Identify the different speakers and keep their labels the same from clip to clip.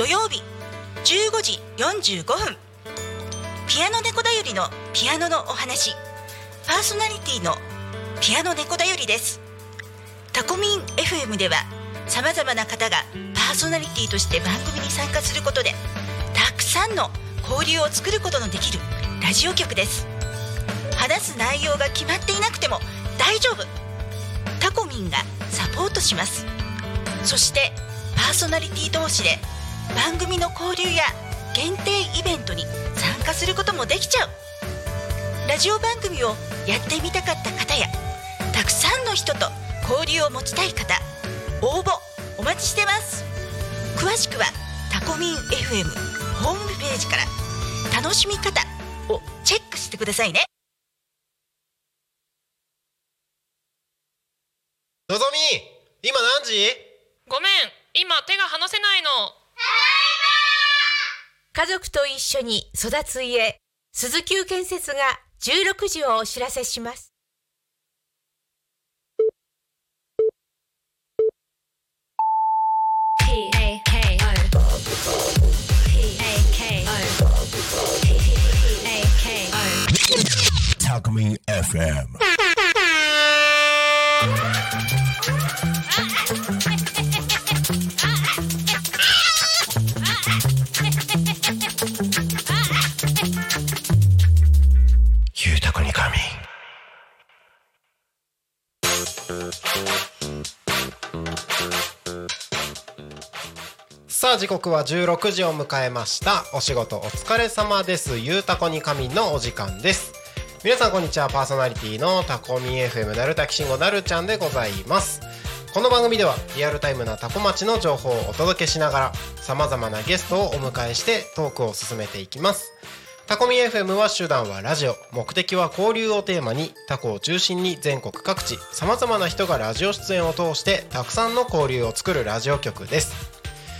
Speaker 1: 土曜日15時45分。ピアノ猫だよりのピアノのお話。パーソナリティのピアノ猫だよりです。タコミン FM ではさまざまな方がパーソナリティとして番組に参加することでたくさんの交流を作ることのできるラジオ局です。話す内容が決まっていなくても大丈夫。タコミンがサポートします。そしてパーソナリティ同士で番組の交流や限定イベントに参加することもできちゃう。ラジオ番組をやってみたかった方やたくさんの人と交流を持ちたい方応募お待ちしてます。詳しくはタコミン FM ホームページから楽しみ方をチェックしてくださいね。
Speaker 2: のぞみ今何時？
Speaker 3: ごめん今手が離せないの
Speaker 4: 家族と一緒に育つ家鈴木建設が16時をお知らせします。
Speaker 5: タコミン FM
Speaker 2: さあ時刻は16時を迎えました。お仕事お疲れ様です。ゆうたこに仮眠のお時間です。皆さんこんにちは。パーソナリティのタコミ FM なるたきしんごなるちゃんでございます。この番組ではリアルタイムなタコ町の情報をお届けしながらさまざまなゲストをお迎えしてトークを進めていきます。タコミ FM は手段はラジオ。目的は交流をテーマにタコを中心に全国各地さまざまな人がラジオ出演を通してたくさんの交流を作るラジオ局です。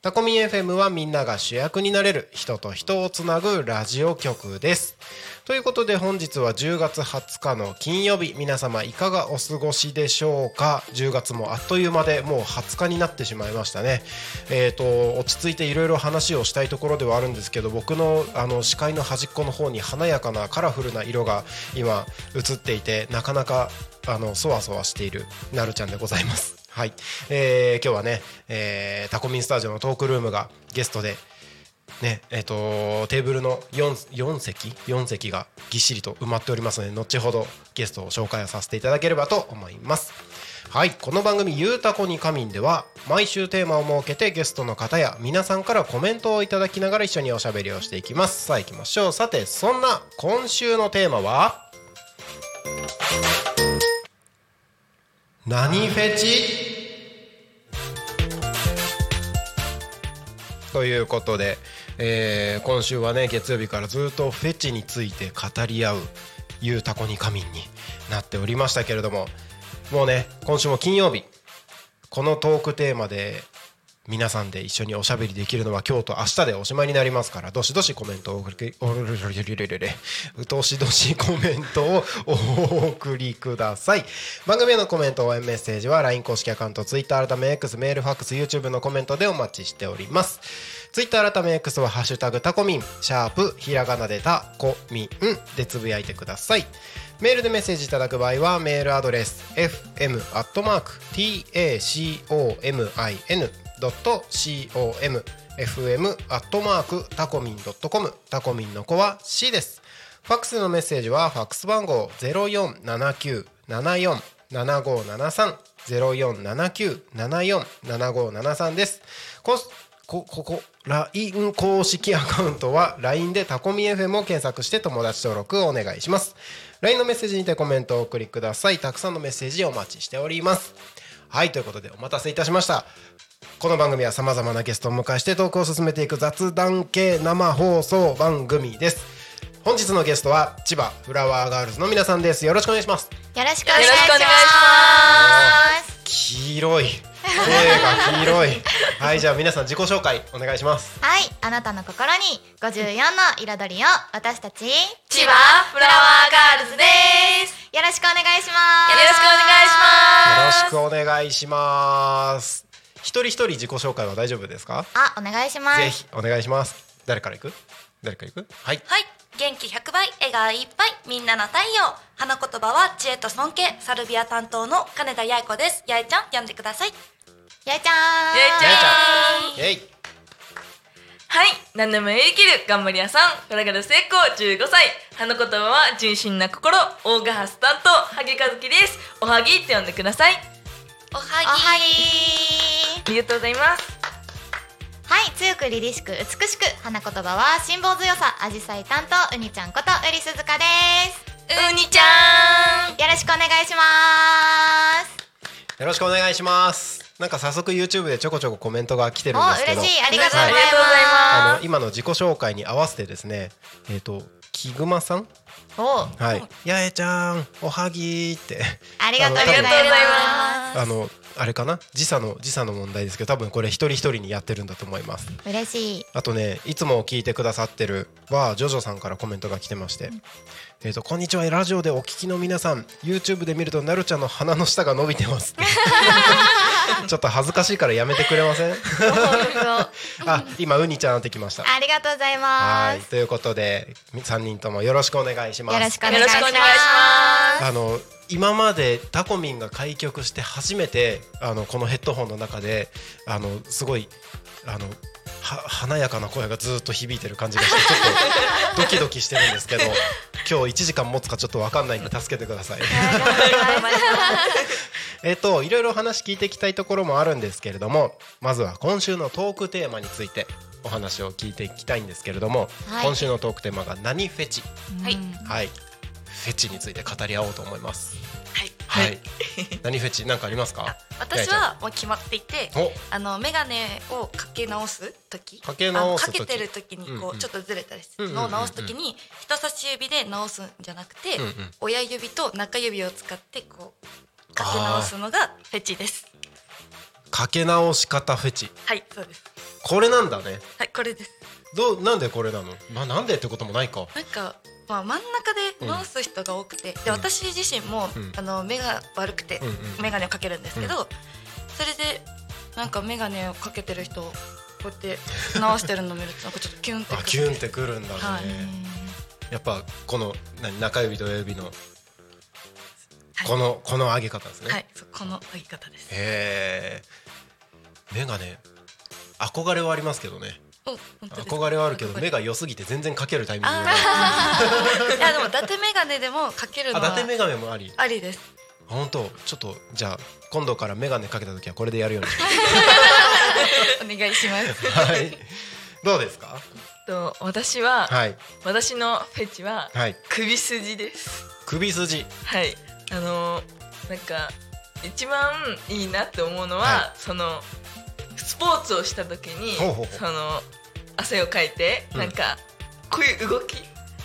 Speaker 2: タコミン FM はみんなが主役になれる人と人をつなぐラジオ局です。ということで本日は10月20日の金曜日皆様いかがお過ごしでしょうか？10月もあっという間でもう20日になってしまいましたね。えー、と落ち着いていろいろ話をしたいところではあるんですけど僕のあの視界の端っこの方に華やかなカラフルな色が今映っていてなかなかあのそわそわしているなるちゃんでございます。はい、えー今日はね、えータコミンスタジオのトークルームがゲストでねえっとテーブルの 4, 4席？4席がぎっしりと埋まっておりますので後ほどゲストを紹介をさせていただければと思います。はい。この番組「ゆうたこに仮眠」では毎週テーマを設けてゲストの方や皆さんからコメントをいただきながら一緒におしゃべりをしていきます。さあ行きましょう。さてそんな今週のテーマは？何フェチ？ということで、えー今週はね月曜日からずっとフェチについて語り合う「ゆうたこに仮眠」になっておりましたけれどももうね今週も金曜日。このトークテーマで皆さんで一緒におしゃべりできるのは今日と明日でおしまいになりますからどしどしコメントをお送りおるるるるるる うとしどしコメントをお送りください。番組へのコメント応援メッセージは LINE 公式アカウント Twitter 改め X メールファックス YouTube のコメントでお待ちしております。ツイッター改め X は「ハッシュタグタコミン」シャープひらがなでタコミンでつぶやいてください。メールでメッセージいただく場合はメールアドレス fm.tacomin .comfm アットマークタコミンドットコムタコミンの子は C ですファックスのメッセージはファックス番号0479747573 0479747573ですここここ LINE 公式アカウントは LINE でタコミ FM を検索して友達登録をお願いします LINE のメッセージにてコメントをお送りくださいたくさんのメッセージお待ちしておりますはいということでお待たせいたしましたこの番組はさまざまなゲストをお迎えしてトークを進めていく雑談系生放送番組です。本日のゲストは千葉フラワーガールズの皆さんです。よろしくお願いします。
Speaker 6: よろしくお願いし
Speaker 3: よろしくお願いし
Speaker 6: ます。
Speaker 2: はいじゃあ皆さん自己紹介お願いします。
Speaker 6: はい、あなたの心に54の彩りを私たちよ
Speaker 7: 千葉フラワーガールズです。
Speaker 6: ろしくお願いします。
Speaker 7: よろしくお願いします。
Speaker 2: よろしくお願いします一人一人自己紹介は大丈夫ですか？
Speaker 6: あ、お願いします。
Speaker 2: ぜひお願いします。誰から行く？誰から行く？はい。
Speaker 7: はい、元気100倍、笑顔いっぱい、みんなの太陽。花言葉は知恵と尊敬、サルビア担当の金田八重子です。八重ちゃん、呼んでください。
Speaker 6: やいちゃん。
Speaker 7: やいちゃん。
Speaker 8: はい、何でもできる頑張り屋さん、フラガル成功。15歳。花言葉は純真な心、大賀ハス担当、萩和樹です。おはぎって呼んでください。
Speaker 7: おは
Speaker 6: おはぎ
Speaker 8: ありがとうございます。
Speaker 6: はい、強く凛々しく美しく花言葉は辛抱強さアジサイ担当うにちゃんことうりすずかです。
Speaker 8: うにちゃん。
Speaker 6: よろしくお願いします
Speaker 2: よろしくお願いします。なんか早速 YouTube でちょこちょこコメントが来てるん
Speaker 6: お
Speaker 2: ですけど。
Speaker 6: 嬉しい。ありがとうござい
Speaker 8: ありがとうござい。
Speaker 6: ま
Speaker 2: あ
Speaker 8: ま
Speaker 2: の今の自己紹介に合わせてですねえっ、とキグマさん？はい。やえちゃんおはぎーって。
Speaker 6: ありがとうござい
Speaker 2: ありがとうござい
Speaker 6: ま
Speaker 2: あのあれかな？時差の時差の問題ですけど多分これ一人一人にやってるんだと思います。
Speaker 6: す嬉しい。
Speaker 2: あとねいつも聞いてくださってるはジョジョさんからコメントが来てまして、えっ、とこんにちはラジオでお聞きの皆さん YouTube で見るとなるちゃんの鼻の下が伸びてます ちょっと恥ずかしいからやめてくれません？あ今ウニちゃんってきました。
Speaker 6: ありがとうござい
Speaker 2: はい
Speaker 6: ます
Speaker 2: ということで3人ともよろしくお願いします。
Speaker 6: よろしくお願いします。
Speaker 2: あの今までタコミンが開局して初めてあのこのヘッドホンの中であのすごいあのは華やかな声がずっと響いてる感じがしてちょっとドキドキしてるんですけど今日1時間持つかちょっと分かんないんで助けてください。えっといろいろ話聞いていきたいところもあるんですけれどもまずは今週のトークテーマについてお話を聞いていきたいんですけれども、
Speaker 6: はい。
Speaker 2: 今週のトークテーマが何フェチ。
Speaker 7: はい、
Speaker 2: はい。フェチについて語り合おうと思います
Speaker 7: はい。
Speaker 2: はい。何フェチ？なんかありますか？
Speaker 7: あ私はもう決まっていて、
Speaker 2: お。
Speaker 7: あのメガネをかけ直す時、
Speaker 2: かけ直す
Speaker 7: かけてる時にこう、ちょっとずれたりする。のを直す時に人差し指で直すんじゃなくて、親指と中指を使ってこうかけ直すのがフェチです。
Speaker 2: かけ直し方フェチ。
Speaker 7: はい、そうです。
Speaker 2: これなんだね。
Speaker 7: はい、これです。
Speaker 2: どうなんでこれなの？まあなんでってこともないか。
Speaker 7: なんか。まあ、真ん中で直す人が多くて、で
Speaker 2: うん。
Speaker 7: 私自身も、
Speaker 2: うん。
Speaker 7: あの目が悪くて、眼鏡をかけるんですけど、それでなんか眼鏡をかけてる人をこうやって直してるのを見るとなんかちょっとキュンってくる。
Speaker 2: あキュンってくるんだね、
Speaker 7: はい。
Speaker 2: やっぱこの何中指と親指の
Speaker 7: はい。
Speaker 2: この、この上げ方ですね、
Speaker 7: はい。そうこの上げ方です。
Speaker 2: へえ目がね憧れはありますけどね憧れはあるけど目が良すぎて全然かけるタイミングがない
Speaker 7: あー。いやでも伊達眼鏡でもかけるのは
Speaker 2: あ伊達眼鏡もあり。
Speaker 7: ありです。
Speaker 2: 本当。ちょっとじゃあ今度から眼鏡かけた時はこれでやるようにし
Speaker 7: お願いします。
Speaker 2: はい。どうですか？
Speaker 8: と私は、
Speaker 2: はい。
Speaker 8: 私のフェチは
Speaker 2: はい。
Speaker 8: 首筋です。
Speaker 2: 首筋。
Speaker 8: はい、あのーなんか一番いいなって思うのは、
Speaker 2: は
Speaker 8: そのスポーツをした時にその汗をかいて、
Speaker 2: うん。
Speaker 8: なんかこういう動き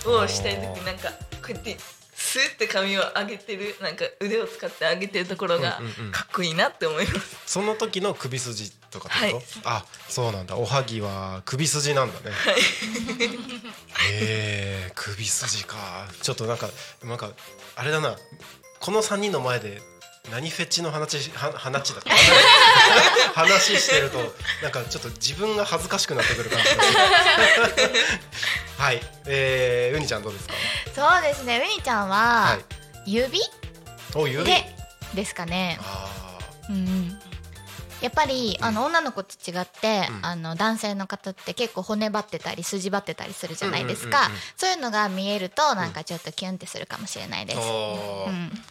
Speaker 8: をしたい時なんかこうやってスーって髪を上げてるなんか腕を使って上げてるところが
Speaker 2: うんうんうん
Speaker 8: かっこいいなって思います。
Speaker 2: その時の首筋とかってこと、
Speaker 8: はい。
Speaker 2: あそうなんだ。おはぎは首筋なんだね。へえ首筋か。ちょっとなんかなんかあれだな。この3人の前で何フェチの話は話だ 話してるとなんかちょっと自分が恥ずかしくなってくる感じ はい。えー、うにちゃんどうですか？
Speaker 6: そうですね。うにちゃん
Speaker 2: は
Speaker 6: はい。指？でですかね。
Speaker 2: あ
Speaker 6: うんうん。やっぱりあの女の子と違って、
Speaker 2: うん。
Speaker 6: あの男性の方って結構骨張ってたり筋張ってたりするじゃないですか、
Speaker 2: うんうんうんうん
Speaker 6: そういうのが見えるとなんかちょっとキュンってするかもしれないです、うん、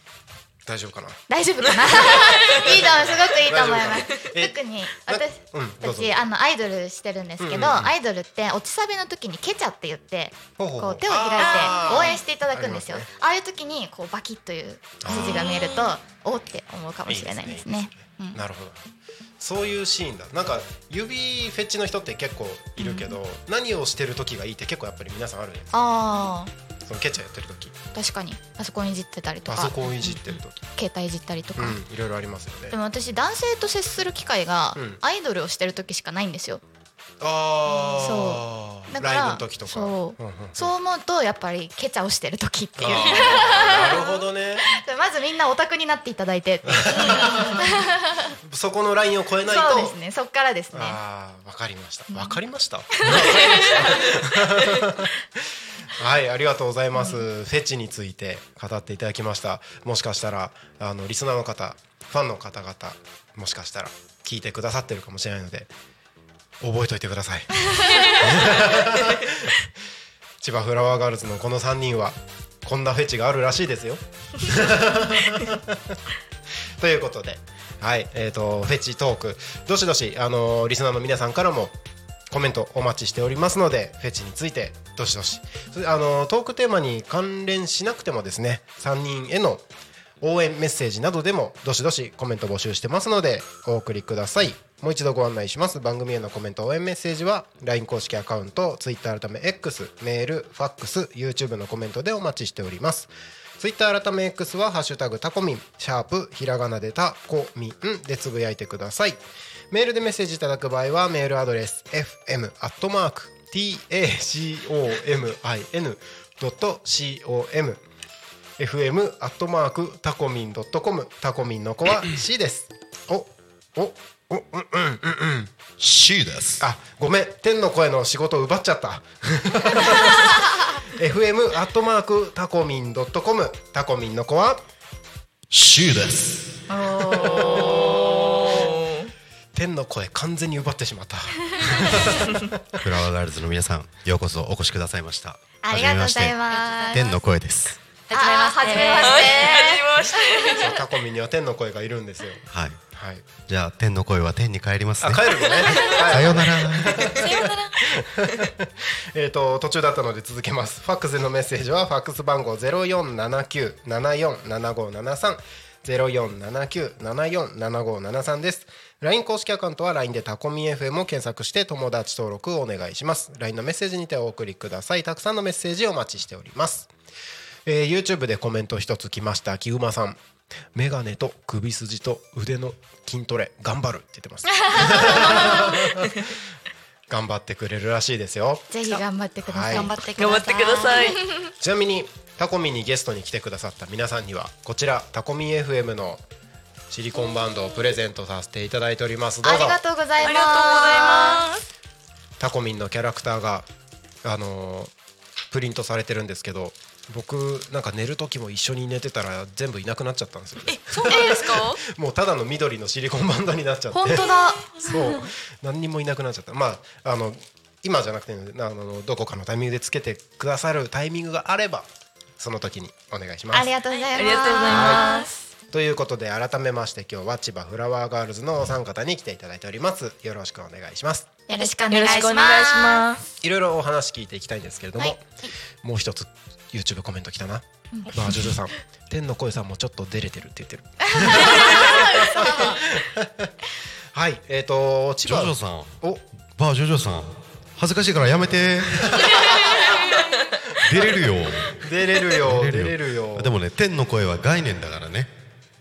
Speaker 2: 大丈夫かな？
Speaker 6: 大丈夫かな？いいと思うすごくいいと思います。特に
Speaker 2: な
Speaker 6: 私
Speaker 2: うん
Speaker 6: 私あのアイドルしてるんですけど、
Speaker 2: うんうんうん
Speaker 6: アイドルって落ちサビの時にケチャって言ってこう手を開いて応援していただくんですよ。
Speaker 2: あ
Speaker 6: ああいう時にこうバキッという筋が見えるとおーって思うかもしれないですね。うん。
Speaker 2: なるほど。そういうシーンだ。なんか指フェチの人って結構いるけど、何をしてる時がいいって結構やっぱり皆さんあるじゃないですか。
Speaker 6: あ
Speaker 2: そのケチャやってる時。
Speaker 6: 確かに。パソコンいじってたりと
Speaker 2: パ
Speaker 6: か
Speaker 2: ソコンいじってる時。
Speaker 6: 携帯いじったりとか、
Speaker 2: うんいろいろありますよね。
Speaker 6: でも私男性と接する機会が
Speaker 2: うん。
Speaker 6: アイドルをしてる時しかないんですよ
Speaker 2: あ
Speaker 6: そ
Speaker 2: あ
Speaker 6: だから
Speaker 2: ライブの時とか。
Speaker 6: そう。
Speaker 2: うんうん
Speaker 6: そう思うとやっぱりケチャをしてる時っていう。
Speaker 2: なるほどね。
Speaker 6: まずみんなオタクになっていただいて。
Speaker 2: そこのラインを超えないと。
Speaker 6: そうですね。そっからですね。
Speaker 2: ああわかりました。わかりました。はいありがとうございます、フェチについて語っていただきました。もしかしたらあのリスナーの方ファンの方々もしかしたら聞いてくださってるかもしれないので覚えといてください。千葉フラワーガールズのこの3人はこんなフェチがあるらしいですよ。ということで、はい、えっ、とフェチトーク。どしどしあのリスナーの皆さんからもコメントお待ちしておりますのでフェチについてどしどし。あのトークテーマに関連しなくてもですね3人への応援メッセージなどでもどしどしコメント募集してますのでお送りください。もう一度ご案内します。番組へのコメント応援メッセージは LINE 公式アカウント Twitter 改め X メールファックス YouTube のコメントでお待ちしております。ツイッター改め X は「ハッシュタグタコミン」シャープひらがなでタコミンでつぶやいてください。メールでメッセージいただく場合はメールアドレス fm アットマーク tacomin.com fm アットマークタコミンドットコムタコミンの子は C です。おおうんうんうんうん。
Speaker 5: C です。
Speaker 2: あごめん。天の声の仕事奪っちゃった。fm アットマークタコミンドットコム。タコミンの子は
Speaker 5: ？C です。
Speaker 2: 天の声完全に奪ってしまった。
Speaker 5: フラワーガールズの皆さんようこそお越しくださいました。
Speaker 6: ありがとうございます。
Speaker 5: 天の声です
Speaker 6: はじめまして。
Speaker 8: まして
Speaker 2: そうタコミンには天の声がい。るんですよ
Speaker 5: はい。
Speaker 2: はい。
Speaker 5: じゃあ天の声は天に帰りますね。
Speaker 2: あ帰るのね。
Speaker 5: さようなら。
Speaker 2: えっと途中だったので続けます。ファックスでのメッセージはファックス番号0479747573 0479747573です。LINE 公式アカウントは LINE でタコミ FM を検索して友達登録をお願いします。LINE のメッセージにてお送りください。たくさんのメッセージをお待ちしておりますえー YouTube でコメント一つ来ました木馬さん。メガネと首筋と腕の筋トレ頑張るって言ってます。頑張ってくれるらしいですよ。
Speaker 6: ぜひ頑張ってください、
Speaker 2: はい。
Speaker 7: 頑張
Speaker 8: ってください。
Speaker 2: ちなみにタコミンにゲストに来てくださった皆さんにはこちらタコミン FM のシリコンバンドをプレゼントさせていただいております。どうぞ。
Speaker 6: ありがとうございます
Speaker 8: ありがとうございます。
Speaker 2: タコミンのキャラクターがあのープリントされてるんですけど僕なんか寝る時も一緒に寝てたら全部いなくなっちゃったんですよね。
Speaker 8: そうなんですか？
Speaker 2: もうただの緑のシリコンバンドになっちゃって。
Speaker 6: 本当だ。
Speaker 2: そう。何にもいなくなっちゃった。まああの今じゃなくてあのどこかのタイミングでつけてくださるタイミングがあればその時にお願いします。
Speaker 6: ありがとうございます、
Speaker 8: ありがとうござい。ます
Speaker 2: ということで改めまして今日は千葉フラワーガールズのお三方に来ていただいております。よろしくお願いします。
Speaker 6: よろしくお願
Speaker 8: よろし
Speaker 6: いします
Speaker 8: くお願いします。
Speaker 2: いろいろお話聞いていきたいんですけれども、
Speaker 6: はい。
Speaker 2: もう一つ YouTube コメント来たな、まあジョジョさん。天の声さんもちょっと出れてるって言ってる。はいえっ、ー、と千葉。
Speaker 5: ジョジョさん。
Speaker 2: お。
Speaker 5: バージョジョさん。恥ずかしいからやめて。出れるよ。
Speaker 2: 出れるよ。出れるよ。
Speaker 5: でもね天の声は概念だからね。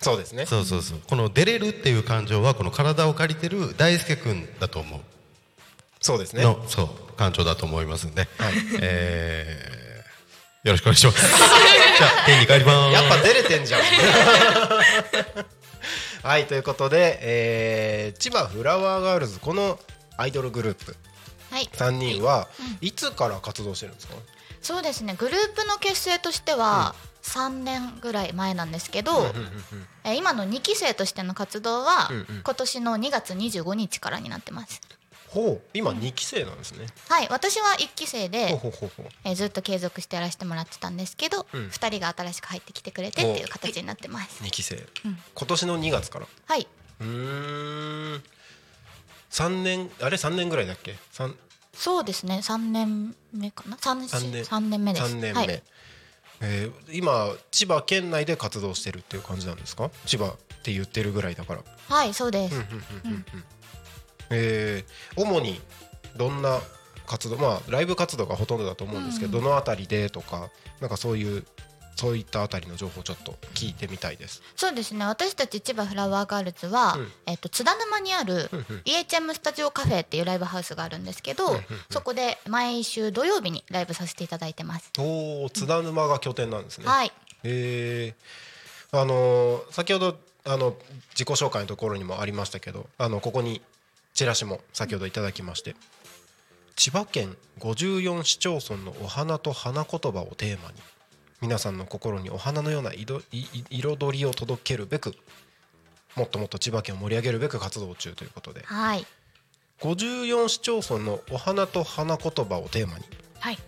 Speaker 2: そうですね。
Speaker 5: そうそうそう。この出れるっていう感情はこの体を借りてる大輔君だと思う。
Speaker 2: そうですね。
Speaker 5: のそう感情だと思いますんで、
Speaker 2: はい。
Speaker 5: えーよろしくお願いします。じゃあ天に帰ります。
Speaker 2: やっぱ出れてんじゃん。はいということで、えー千葉フラワーガールズこのアイドルグループ。
Speaker 6: はい。
Speaker 2: 3人はい。つから活動してるんですか、
Speaker 6: そうですね。グループの結成としては3年ぐらい前なんですけど、えー今の2期生としての活動は
Speaker 2: うんうん。
Speaker 6: 今年の2月25日からになってます
Speaker 2: ほう。今2期生なんですね、
Speaker 6: はい私は1期生で、
Speaker 2: ほうほうほう
Speaker 6: えーずっと継続してやらせてもらってたんですけど、
Speaker 2: うん。
Speaker 6: 2人が新しく入ってきてくれてっていう形になってます。
Speaker 2: 2期生、
Speaker 6: うん。
Speaker 2: 今年の2月から。
Speaker 6: はい。う
Speaker 2: ーん。3年あれ3年ぐらいだっけ？三。
Speaker 6: そうですね。3年目かな？3,
Speaker 2: 三年。
Speaker 6: 三年目です。
Speaker 2: 3年目、
Speaker 6: はい、
Speaker 2: えー今千葉県内で活動してるっていう感じなんですか？千葉って言ってるぐらいだから。
Speaker 6: はい、そうです、
Speaker 2: うんうんうんうん。うんえー主にどんな活動まあライブ活動がほとんどだと思うんですけど、どのあたりでとかなんかそういうそういったあたりの情報をちょっと聞いてみたいです。
Speaker 6: そうですね。私たち千葉フラワーガールズは、
Speaker 2: うん。
Speaker 6: えっと津田沼にある
Speaker 2: うんうん。
Speaker 6: EHM スタジオカフェっていうライブハウスがあるんですけど、
Speaker 2: うんうん
Speaker 6: そこで毎週土曜日にライブさせていただいてます、
Speaker 2: おお津田沼が拠点なんですね。
Speaker 6: はい。
Speaker 2: えーあのー先ほどあの自己紹介のところにもありましたけどあのここにチラシも先ほどいただきまして千葉県54市町村のお花と花言葉をテーマに皆さんの心にお花のような彩りを届けるべくもっともっと千葉県を盛り上げるべく活動中ということで
Speaker 6: はい。
Speaker 2: 54市町村のお花と花言葉をテーマに
Speaker 6: はい。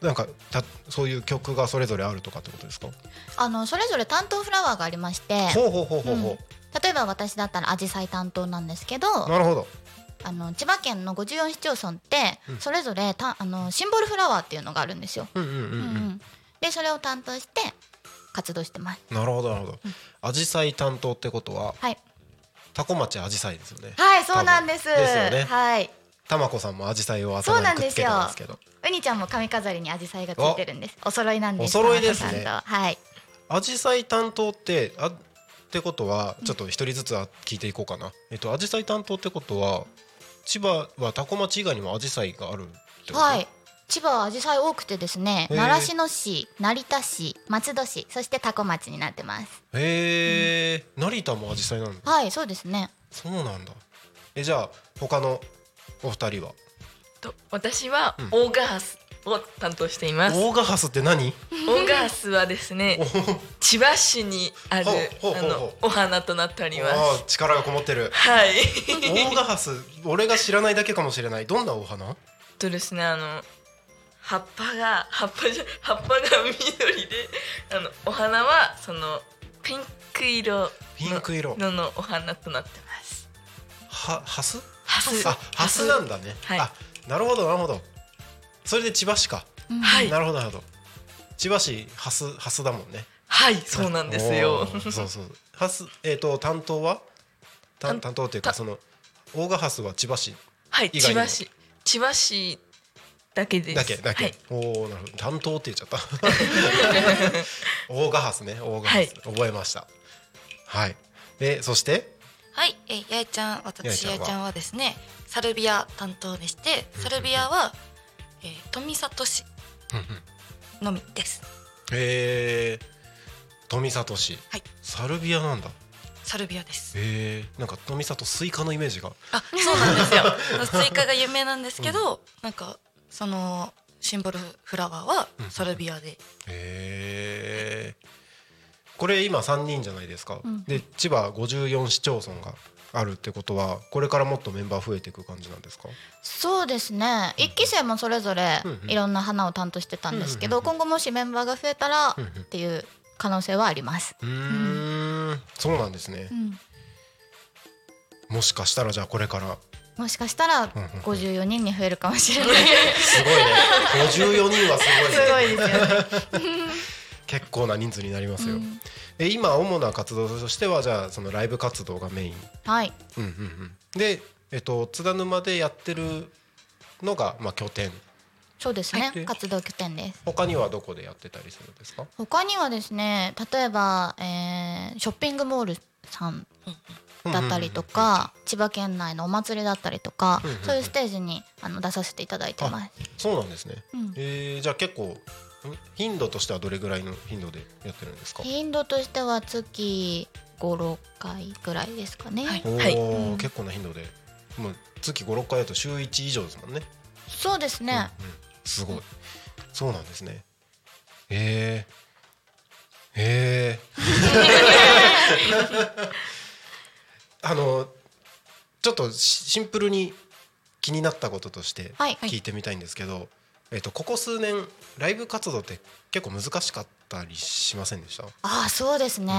Speaker 2: なんかたそういう曲がそれぞれあるとかってことですか？
Speaker 6: あのそれぞれ担当フラワーがありまして
Speaker 2: ほうほうほうほうほう、
Speaker 6: うん例えば私だったらアジサイ担当なんですけど
Speaker 2: なるほど
Speaker 6: あの千葉県の54市町村って
Speaker 2: うん
Speaker 6: それぞれたあのシンボルフラワーっていうのがあるんですよ。でそれを担当して活動してます。
Speaker 2: なるほどなるほど。アジサイ担当ってことは
Speaker 6: はい
Speaker 2: タコ町アジサイですよね。
Speaker 6: はいそうなんです。
Speaker 2: ですよね
Speaker 6: はい
Speaker 2: たまこさんもアジサイを
Speaker 6: そう
Speaker 2: 頭にくっつけ
Speaker 6: なんですよ
Speaker 2: たんですけど、
Speaker 6: ウニちゃんも髪飾りにアジサイがついてるんです。お揃いなんです。
Speaker 2: お揃いですね
Speaker 6: はい。
Speaker 2: アジサイ担当ってあってことはちょっと一人ずつは聞いていこうかな。えっとアジサイ担当ってことは千葉はタコ町以外にもアジサイがあるってこと？
Speaker 6: はい。千葉はアジサイ多くてですね、習志野市、成田市、松戸市、そして多古町になってます。
Speaker 2: へえ、成田もアジサイなんだ。
Speaker 6: はい、そうですね。
Speaker 2: そうなんだ。えじゃあ他のお二人は？
Speaker 8: と私は
Speaker 2: うん
Speaker 8: オーガハスを担当しています。オ
Speaker 2: オーガハスって何？
Speaker 8: ーガハスはですね千葉市にあるあのお花となっております。
Speaker 2: 力がこもってる。
Speaker 8: はい。
Speaker 2: オーガハス俺が知らないだけかもしれないどんなお花？
Speaker 8: とですねあの葉っぱが葉っぱじゃ葉っぱが緑であのお花はそのピンク色の
Speaker 2: ピンク色
Speaker 8: ののお花となってます。
Speaker 2: はハス？
Speaker 8: ハス
Speaker 2: あハスなんだね、
Speaker 8: はい
Speaker 2: あなるほどなるほどそれで千葉市か、
Speaker 8: はい。
Speaker 2: なるほどなるほど。千葉市ハスハスだもんね。
Speaker 8: はいそうなんですよ。
Speaker 2: そうそう。ハスえっ、と担当は？担当っていうか
Speaker 8: た
Speaker 2: そのオーガハスは千葉市
Speaker 8: はい
Speaker 2: 以外にも。
Speaker 8: 千葉市。千葉市だけです。
Speaker 2: だけだけ、
Speaker 8: はい、
Speaker 2: おおなるほど。担当って言っちゃった。オーガハスねオーガハス、
Speaker 8: はい。
Speaker 2: 覚えました。はい。でそして？
Speaker 7: はい、えー、やえちゃん私
Speaker 2: ちゃんは？
Speaker 7: やえちゃんはですねサルビア担当でしてサルビアは、えー、富里市
Speaker 2: うんうん。
Speaker 7: のみです。
Speaker 2: へえ富里市、
Speaker 7: はい。
Speaker 2: サルビアなんだ。
Speaker 7: サルビアです。
Speaker 2: へえなんか富里スイカのイメージが。
Speaker 7: あそうなんですよ。スイカが有名なんですけど、なんかそのシンボルフラワーは
Speaker 2: うん。
Speaker 7: サルビアで、
Speaker 2: へえこれ今3人じゃないですか、
Speaker 6: うん。
Speaker 2: で千葉54市町村があるってことはこれからもっとメンバー増えていく感じなんですか？
Speaker 6: そうですね。一期生もそれぞれいろんな花を担当してたんですけど、今後もしメンバーが増えたらっていう可能性はあります。
Speaker 2: うーん。そうなんですね。
Speaker 6: う、ん。
Speaker 2: もしかしたらじゃあこれから。
Speaker 6: もしかしたら
Speaker 2: うんうん
Speaker 6: 54人に増えるかもしれない。
Speaker 2: すごいね。54人はすごいね。
Speaker 6: すごいですよね。
Speaker 2: 結構な人数になりますよ、
Speaker 6: うん
Speaker 2: え今主な活動としてはじゃあそのライブ活動がメイン
Speaker 6: はい。
Speaker 2: うんうんうんでえっと津田沼でやってるのがまあ拠点
Speaker 6: そうですね。
Speaker 2: はい
Speaker 6: 活動拠点です。
Speaker 2: 他にはどこでやってたりするんですか？
Speaker 6: 他にはですね、例えば、えーショッピングモールさんだったりとか、千葉県内のお祭りだったりとか、そういうステージにあの出させていただいてます。
Speaker 2: そうなんですね、
Speaker 6: うん
Speaker 2: えーじゃあ結構ん頻度としてはどれぐらいの頻度でやってるんですか？
Speaker 6: 頻度としては月五六回ぐらいですかね。
Speaker 8: はい。
Speaker 2: おお、
Speaker 6: うん
Speaker 2: 結構な頻度で。もう月56回だと週1以上ですもんね。
Speaker 6: そうですね。
Speaker 2: うんうん。すごい。そうなんですね。へえへえ あのちょっとシシンプルに気になったこととして
Speaker 6: はい。
Speaker 2: 聞いてみたいんですけど、えっとここ数年ライブ活動って結構難しかったりしませんでした？
Speaker 6: ああそうですね。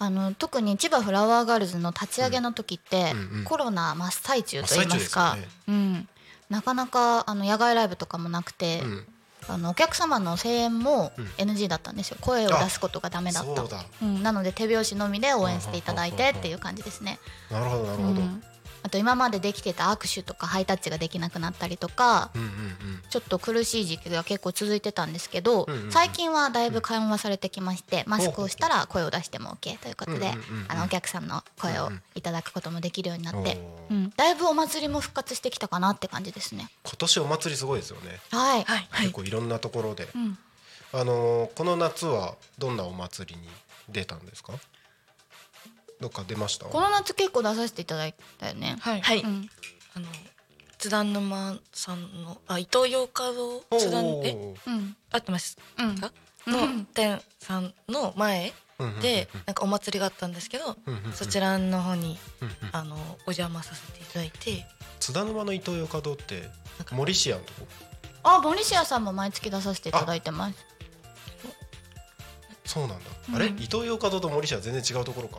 Speaker 6: あの特に千葉フラワーガールズの立ち上げの時って、
Speaker 2: うんうん
Speaker 6: コロナ真っ最中と言いますか。
Speaker 2: ね。
Speaker 6: うん、なかなかあの野外ライブとかもなくて、
Speaker 2: うん。
Speaker 6: あのお客様の声援も
Speaker 2: うん。
Speaker 6: NG だったんですよ。声を出すことがダメだった。
Speaker 2: そう
Speaker 6: ん、なので手拍子のみで応援していただいてっていう感じですね。
Speaker 2: なるほどなるほど、
Speaker 6: うんあと今までできてた握手とかハイタッチができなくなったりとか
Speaker 2: うんうんうん。
Speaker 6: ちょっと苦しい時期が結構続いてたんですけど、
Speaker 2: うんうん
Speaker 6: 最近はだいぶ緩和されてきまして、マスクをしたら声を出しても OK ということで、
Speaker 2: うんうんうんうん
Speaker 6: あのお客さんの声をいただくこともできるようになって、
Speaker 2: おー
Speaker 6: うん、だいぶお祭りも復活してきたかなって感じですね。
Speaker 2: 今年お祭りすごいですよね。
Speaker 6: はい、
Speaker 8: はい。
Speaker 2: 結構いろんなところで、
Speaker 6: うん、
Speaker 2: あのーこの夏はどんなお祭りに出たんですか？どっか出ました？
Speaker 6: この夏結構出させていただいたよね。
Speaker 9: はい、
Speaker 8: はい、
Speaker 6: うん、
Speaker 9: あの津田沼さんのあ伊藤洋華堂
Speaker 2: お
Speaker 9: 津田え？
Speaker 2: ー
Speaker 6: うん、
Speaker 9: 合ってます
Speaker 6: うん、
Speaker 9: か、
Speaker 6: うん。
Speaker 9: の店さんの前でなんかお祭りがあったんですけど、そちらの方にあのお邪魔させていただいて。
Speaker 2: 津田沼の伊東洋華堂ってモリシアのとこ？
Speaker 6: あ、モリシアさんも毎月出させていただいてます。
Speaker 2: そうなんだ、
Speaker 6: うん。
Speaker 2: あれ伊東洋華堂とモリシア全然違うところか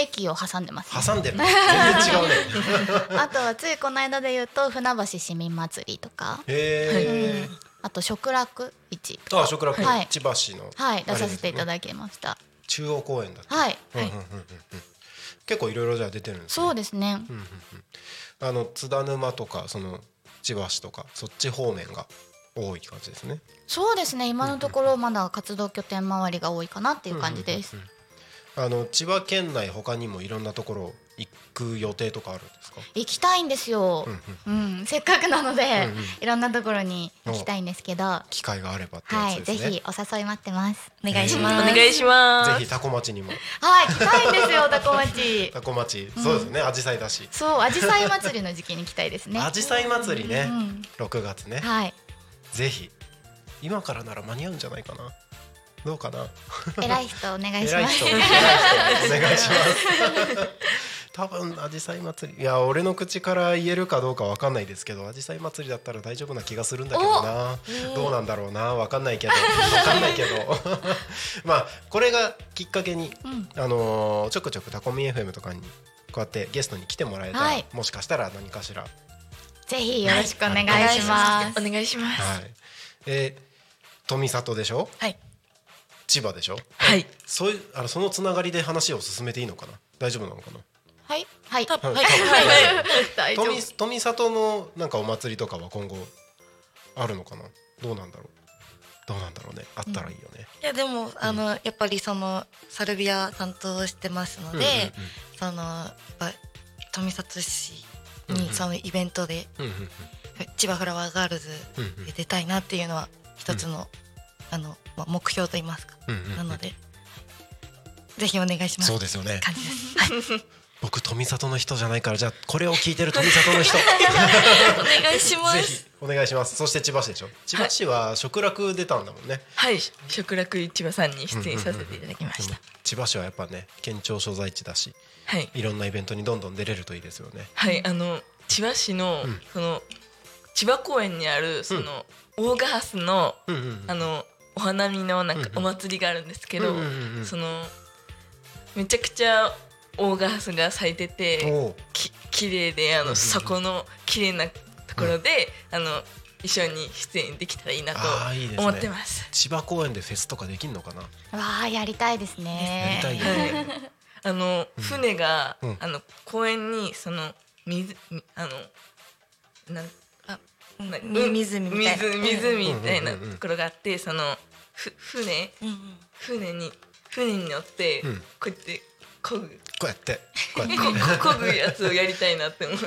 Speaker 6: 駅を挟んでます、
Speaker 2: 挟んでる 全然違うね。
Speaker 6: あとはついこの間で言うと船橋市民祭りとか、
Speaker 2: へえ、
Speaker 6: あと食楽市。
Speaker 2: あ食楽、
Speaker 6: はい。
Speaker 2: 千葉市の。
Speaker 6: はい。出させていた
Speaker 2: き
Speaker 6: だきました。
Speaker 2: 中央公園だった
Speaker 6: はい、
Speaker 2: うんうんうんうんうん。結構いろいろじゃあ出てるんですね。
Speaker 6: そうですね。
Speaker 2: うんうんうん。あの津田沼とかその千葉市とかそっち方面が多い感じですね。
Speaker 6: そうですね。今のところまだ活動拠点周りが多いかなっていう感じです。
Speaker 2: うんうんうんあの千葉県内他にもいろんなところ行く予定とかあるんですか？
Speaker 6: 行きたいんですよ。うん、せっかくなので、
Speaker 2: うんうん。
Speaker 6: いろんなところに行きたいんですけど、は
Speaker 2: 機会があればってや
Speaker 6: い、ぜ
Speaker 2: つですね、
Speaker 6: ひお誘い待ってます。
Speaker 9: お願いし
Speaker 8: お
Speaker 9: ます、
Speaker 8: 願いします。
Speaker 2: ぜひタコ町にも。
Speaker 6: はい、行きたいんですよ、タコ町。
Speaker 2: タコ町。そうですね、紫陽花だし。
Speaker 6: そう、アジサイ祭りの時期に行きたいですね。
Speaker 2: 紫陽花祭りね、
Speaker 6: うん
Speaker 2: 6月ね、
Speaker 6: はい、
Speaker 2: ぜひ。今からなら間に合うんじゃないかなどうかな？
Speaker 6: 偉い人お願いします。
Speaker 2: お願いします。多分紫陽花祭り。いや俺の口から言えるかどうかわかんないですけど紫陽花祭りだったら大丈夫な気がするんだけどな。どうなんだろうな？わかんないけど。わかんないけど。まあこれがきっかけに、あのーちょくちょくタコミ FM とかにこうやってゲストに来てもらえたら、
Speaker 6: はい。
Speaker 2: もしかしたら何かしら。
Speaker 6: ぜひよろしくお願いします。
Speaker 8: お願いします。
Speaker 2: はい。えー、富里でしょ？
Speaker 9: はい
Speaker 2: 千葉でしょ？
Speaker 8: はい。
Speaker 2: そういうあのそのつながりで話を進めていいのかな？大丈夫なのかな？
Speaker 6: はい、はい、
Speaker 2: はい。
Speaker 6: はい、大丈夫。
Speaker 2: 富富里のなんかお祭りとかは今後あるのかな？どうなんだろう？どうなんだろうね？あったらいいよね、
Speaker 9: いやでもあのやっぱりそのサルビア担当してますので、
Speaker 2: うんうんうん。
Speaker 9: そのやっぱ富里市
Speaker 2: うんうん。
Speaker 9: にそのイベントで
Speaker 2: うんうんうん。
Speaker 9: 千葉フラワーガールズ
Speaker 2: うんうん。
Speaker 9: で出たいなっていうのは一つの、あのまあ目標と言いますか、
Speaker 2: うんうんうん。
Speaker 9: なのでぜひお願いします。
Speaker 2: そうですよね。
Speaker 9: 感じです。はい、
Speaker 2: 僕富里の人じゃないからじゃあこれを聞いてる富里の人。ぜ
Speaker 8: お願いします。
Speaker 2: ひお願いします。そして千葉市でしょ？千葉市は食楽出たんだもんね、
Speaker 8: はい。食楽市場さんに出演させていただきました、
Speaker 2: 千葉市はやっぱね県庁所在地だし
Speaker 8: はい。
Speaker 2: いろんなイベントにどんどん出れるといいですよね。
Speaker 8: はい。あの千葉市の、
Speaker 2: うん。
Speaker 8: その千葉公園にあるその、オーガハスの
Speaker 2: うんうんうん。
Speaker 8: あのお花見のなんかお祭りがあるんですけど、
Speaker 2: うんうんうんうん。
Speaker 8: そのめちゃくちゃオーガハスが咲いててき綺麗であのそこの綺麗なところで、あの一緒に出演できたらいいなと
Speaker 2: あーいいですね。
Speaker 8: 思ってます。
Speaker 2: 千葉公園でフェスとかできんのかな？
Speaker 6: わあ、やりたいですね。
Speaker 2: やりたいよ
Speaker 8: はい、あの船が、
Speaker 2: うん。
Speaker 8: あの公園にその水みあのなんあな
Speaker 9: み湖みたいな。
Speaker 8: 水湖みたいなところがあってそのふ船
Speaker 9: うんうん。
Speaker 8: 船に船に乗って、
Speaker 2: うん。
Speaker 8: こうやって漕ぐ。
Speaker 2: こうやって。こうやって。
Speaker 8: こ漕ぐやつをやりたいなって思う。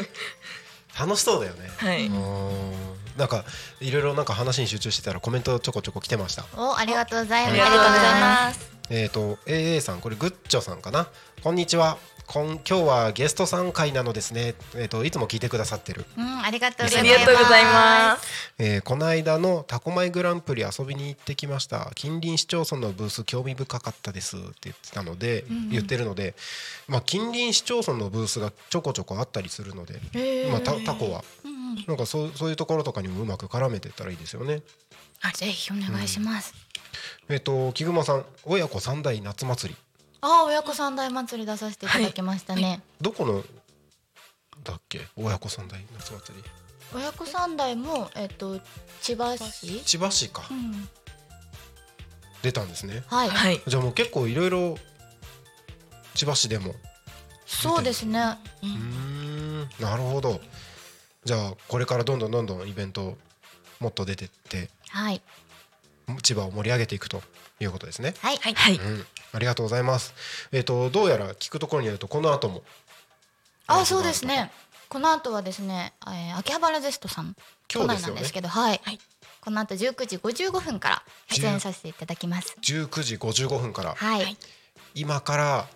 Speaker 2: 楽しそうだよね。
Speaker 8: はい、
Speaker 2: うん。なんかいろいろなんか話に集中してたらコメントちょこちょこ来てました。
Speaker 6: お、ありがとうございます。
Speaker 8: ありがとうござい
Speaker 9: ます。
Speaker 2: えっ、と AA さんこれグッチョさんかな。こんにちはこん今日はゲストさん会なのですね。えっ、といつも聞いてくださってる。
Speaker 6: うん、ありがとうござ
Speaker 8: あ
Speaker 6: います。
Speaker 8: りがとうございます。
Speaker 2: えーこの間のタコマイグランプリ遊びに行ってきました。近隣市町村のブース興味深かったです。って言ってたので、言ってるので、まあ、近隣市町村のブースがちょこちょこあったりするので、まあ、タタコは、なんかそうそういうところとかにもうまく絡めてたらいいですよね。
Speaker 6: ぜひお願いします。
Speaker 2: えっ、と木熊さん親子三代夏祭り
Speaker 6: あー、親子三代祭り出させていただきましたね。
Speaker 2: どこのだっけ？親子三代夏祭り。
Speaker 6: 親子三代も、えっと、千葉市？
Speaker 2: 千葉市か、
Speaker 6: うん、
Speaker 2: 出たんですね。
Speaker 6: はい、
Speaker 8: はい。
Speaker 2: じゃあもう結構いろいろ千葉市でも
Speaker 6: そうですね。
Speaker 2: うん。なるほど。じゃあこれからどんどんどんどんイベントもっと出てって
Speaker 6: はい。
Speaker 2: 千葉を盛り上げていくということですね。
Speaker 6: はい。
Speaker 8: はい。はい。
Speaker 2: うん、ありがとうございます。えっ、とどうやら聞くところによるとこの後も
Speaker 6: あそうですね。この後はですね、えー、秋葉原ゼストさん
Speaker 2: 今日ね。
Speaker 6: 都内なんですけどはい、
Speaker 8: はい。
Speaker 6: この後19時55分から出演させていただきます。
Speaker 2: 19時55分から、
Speaker 6: はい、
Speaker 2: 今から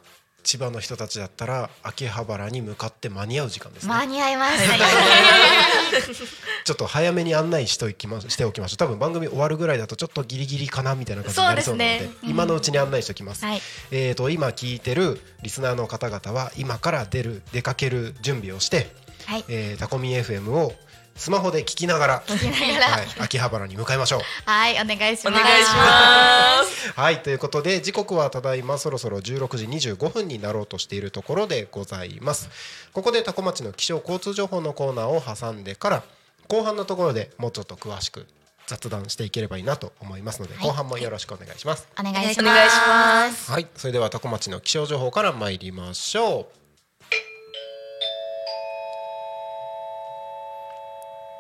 Speaker 2: 千葉の人たちだったら秋葉原に向かって間に合う時間ですね。
Speaker 6: 間に合います、
Speaker 2: ちょっと早めに案内しておきましておきましょう。多分番組終わるぐらいだとちょっとギリギリかなみたいな感じになりそうなので、
Speaker 6: そうですね
Speaker 2: 今のうちに案内しておきます。
Speaker 6: はい
Speaker 2: えっ、と今聞いてるリスナーの方々は今から出る出かける準備をして、
Speaker 6: はい
Speaker 2: えータコミ FM をスマホで聞きながら、
Speaker 6: 聞きながら。
Speaker 2: はい、秋葉原に向かいましょう。
Speaker 6: はいお願いします。
Speaker 8: お願いします。
Speaker 2: はいということで時刻はただいまそろそろ16時25分になろうとしているところでございます。ここでタコ町の気象交通情報のコーナーを挟んでから後半のところでもうちょっと詳しく雑談していければいいなと思いますので、
Speaker 6: はい。
Speaker 2: 後半もよろしくお願いします。
Speaker 6: お願いし
Speaker 8: ます。
Speaker 2: はいそれではタコ町の気象情報から参りましょう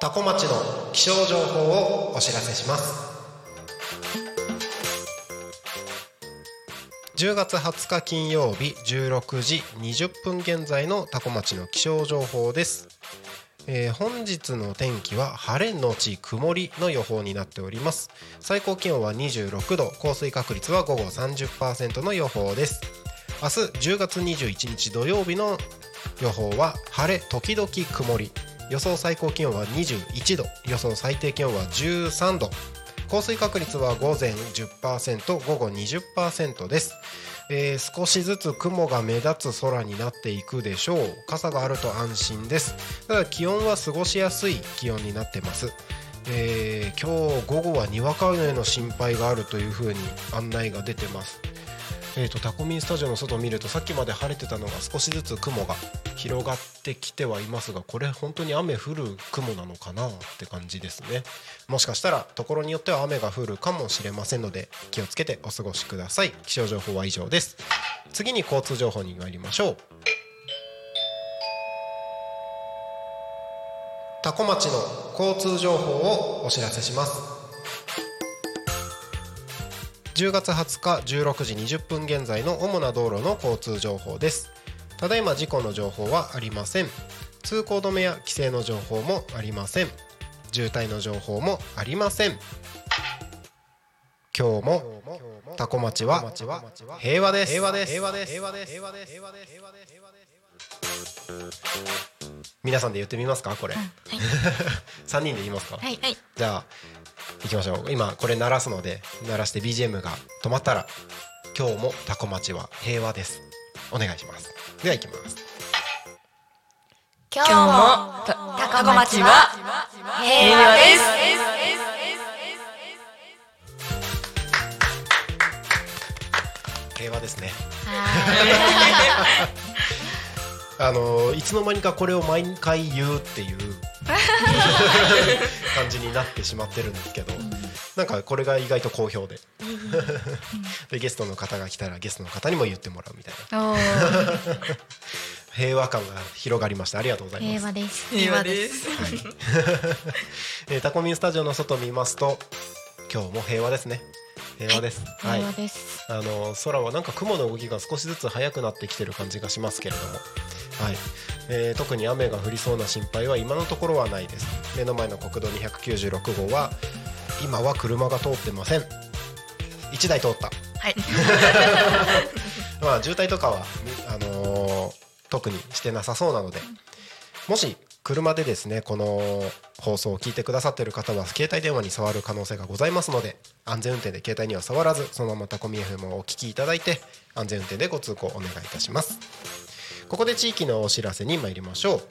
Speaker 2: タコ町の気象情報をお知らせします。10月20日金曜日16時20分現在のタコ町の気象情報です、えー本日の天気は晴れのち曇りの予報になっております。最高気温は26度降水確率は午後30%の予報です。明日10月21日土曜日の予報は晴れ時々曇り。予想最高気温は21度予想最低気温は13度。降水確率は午前10%午後20%です、えー少しずつ雲が目立つ空になっていくでしょう。傘があると安心です。ただ気温は過ごしやすい気温になってます。えー今日午後はにわか雨の心配があるというふうに案内が出てます。えー、とタコミンスタジオの外を見るとさっきまで晴れてたのが少しずつ雲が広がってきてはいますがこれ本当に雨降る雲なのかなって感じですね。もしかしたらところによっては雨が降るかもしれませんので気をつけてお過ごしください。気象情報は以上です。次に交通情報に参りましょう。タコ町の交通情報をお知らせします。10月20日16時20分現在の主な道路の交通情報です。ただいま事故の情報はありません。通行止めや規制の情報もありません。渋滞の情報もありません。今日もタコ町は平和です。平和です。平和です。平和です。平和です。平和です。平和です。平和です。皆さんで言ってみますかこれ、三人で言いますか、
Speaker 6: はい。
Speaker 2: じゃあ行きましょう。今これ鳴らすので鳴らして BGM が止まったら今日もタコ町は平和です。お願いします。では行きます。
Speaker 6: 今
Speaker 8: 今日もた
Speaker 6: タ
Speaker 8: コ町は平和です。
Speaker 2: 平和ですね。
Speaker 6: は
Speaker 2: あのいつの間にかこれを毎回言うっていう感じになってしまってるんですけど、なんかこれが意外と好評で。でゲストの方が来たらゲストの方にも言ってもらうみたいな。平和感が広がりました。ありがとうございます。
Speaker 6: 平和です。
Speaker 8: 平和です。
Speaker 2: えータコミンスタジオの外を見ますと今日も平和ですね平和です。はい、
Speaker 6: 平和です。
Speaker 2: あの空はなんか雲の動きが少しずつ速くなってきてる感じがしますけれども、はい。えー特に雨が降りそうな心配は今のところはないです。目の前の国道296号は今は車が通ってません。1台通った。
Speaker 8: はい。
Speaker 2: まあ渋滞とかは、あのー特にしてなさそうなので。もし車でですねこの放送を聞いてくださっている方は携帯電話に触る可能性がございますので安全運転で携帯には触らずそのままタコミ FM をお聞きいただいて安全運転でご通行お願いいたします。ここで地域のお知らせに参りましょう。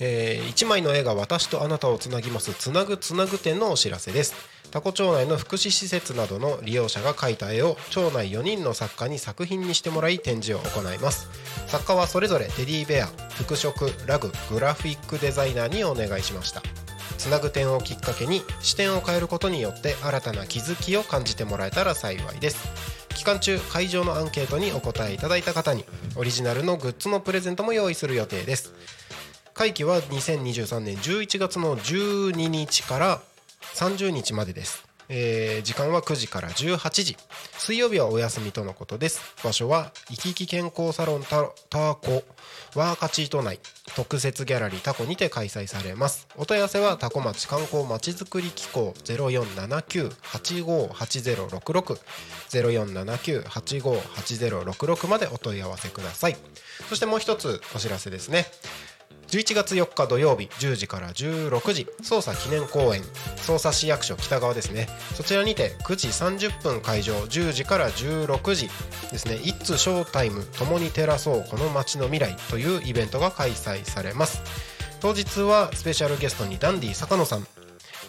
Speaker 2: え1枚の絵が私とあなたをつなぎますつなぐつなぐ展のお知らせです。タコ町内の福祉施設などの利用者が描いた絵を町内4人の作家に作品にしてもらい展示を行います。作家はそれぞれテディベア服飾ラググラフィックデザイナーにお願いしました。つなぐ点をきっかけに視点を変えることによって新たな気づきを感じてもらえたら幸いです。期間中会場のアンケートにお答えいただいた方にオリジナルのグッズのプレゼントも用意する予定です。会期は2023年11月の12日から30日までです、えー時間は9時から18時。水曜日はお休みとのことです。場所は生き生き健康サロンタタコワーカチート内。特設ギャラリータコにて開催されます。お問い合わせはタコ町観光まちづくり機構。0479858066 0479858066までお問い合わせください。そしてもう一つお知らせですね。11月4日土曜日10時から16時捜査記念公演捜査市役所北側ですね。そちらにて9時30分会場10時から16時ですね「イッツショータイム共に照らそうこの街の未来」というイベントが開催されます。当日はスペシャルゲストにダンディ坂野さん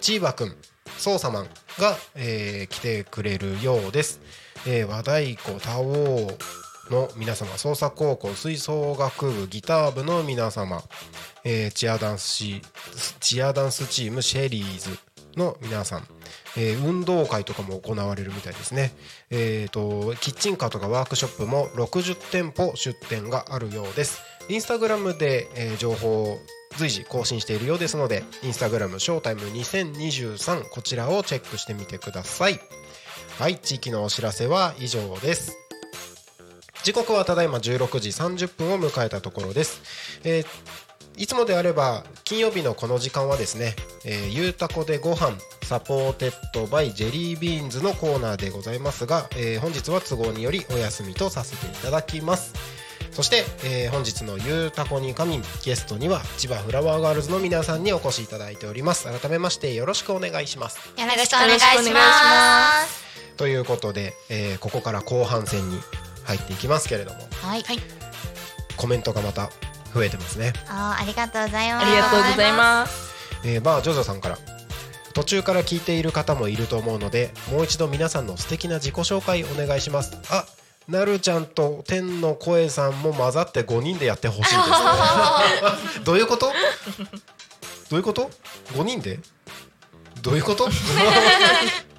Speaker 2: チーバくん捜査マンが、えー来てくれるようです、えー和太鼓タオーの皆様捜査高校吹奏楽部ギター部の皆様、えーチアダンスチアダンスチームシェリーズの皆さん、えー運動会とかも行われるみたいですね、えー、とキッチンカーとかワークショップも60店舗出店があるようです。インスタグラムで、えー情報を随時更新しているようですのでインスタグラムショータイム2023こちらをチェックしてみてください。はい地域のお知らせは以上です。時刻はただいま16時30分を迎えたところです、えーいつもであれば金曜日のこの時間はですね「えーゆうたこでご飯 supported by ジェリービーンズ」のコーナーでございますが、えー本日は都合によりお休みとさせていただきます。そして、えー本日の「ゆうたこに仮眠」ゲストには千葉フラワーガールズの皆さんにお越しいただいております。改めましてよろしくお願いします。
Speaker 6: よろしくお願いしま
Speaker 8: す。
Speaker 2: ということで、えーここから後半戦に入っていきますけれども。
Speaker 6: はい、
Speaker 2: コメントがまた増えてますね。
Speaker 6: あーありがとうございます。
Speaker 8: ありがとうございます。
Speaker 2: えーバージョジョさんから途中から聞いている方もいると思うのでもう一度皆さんの素敵な自己紹介お願いします。あなるちゃんと天の声さんも混ざって5人でやってほしいですね。どういうこと？どういうこと？5人で？どういうこと？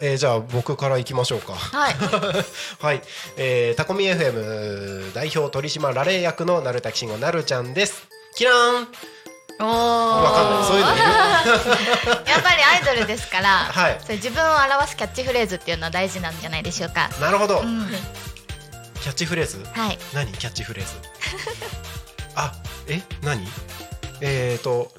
Speaker 2: えーじゃあ僕からいきましょうか。
Speaker 6: はい。
Speaker 2: はい、えー、タコミ FM 代表取締ラレー役の鳴滝慎吾なるちゃんです。キラーン。
Speaker 6: お
Speaker 2: わかんない。そういうのいる？
Speaker 6: やっぱりアイドルですから、
Speaker 2: はい。
Speaker 6: それ自分を表すキャッチフレーズっていうのは大事なんじゃないでしょうか。
Speaker 2: なるほど、
Speaker 6: うん。
Speaker 2: キャッチフレーズ？
Speaker 6: はい。
Speaker 2: 何キャッチフレーズ？あえ？何？えーと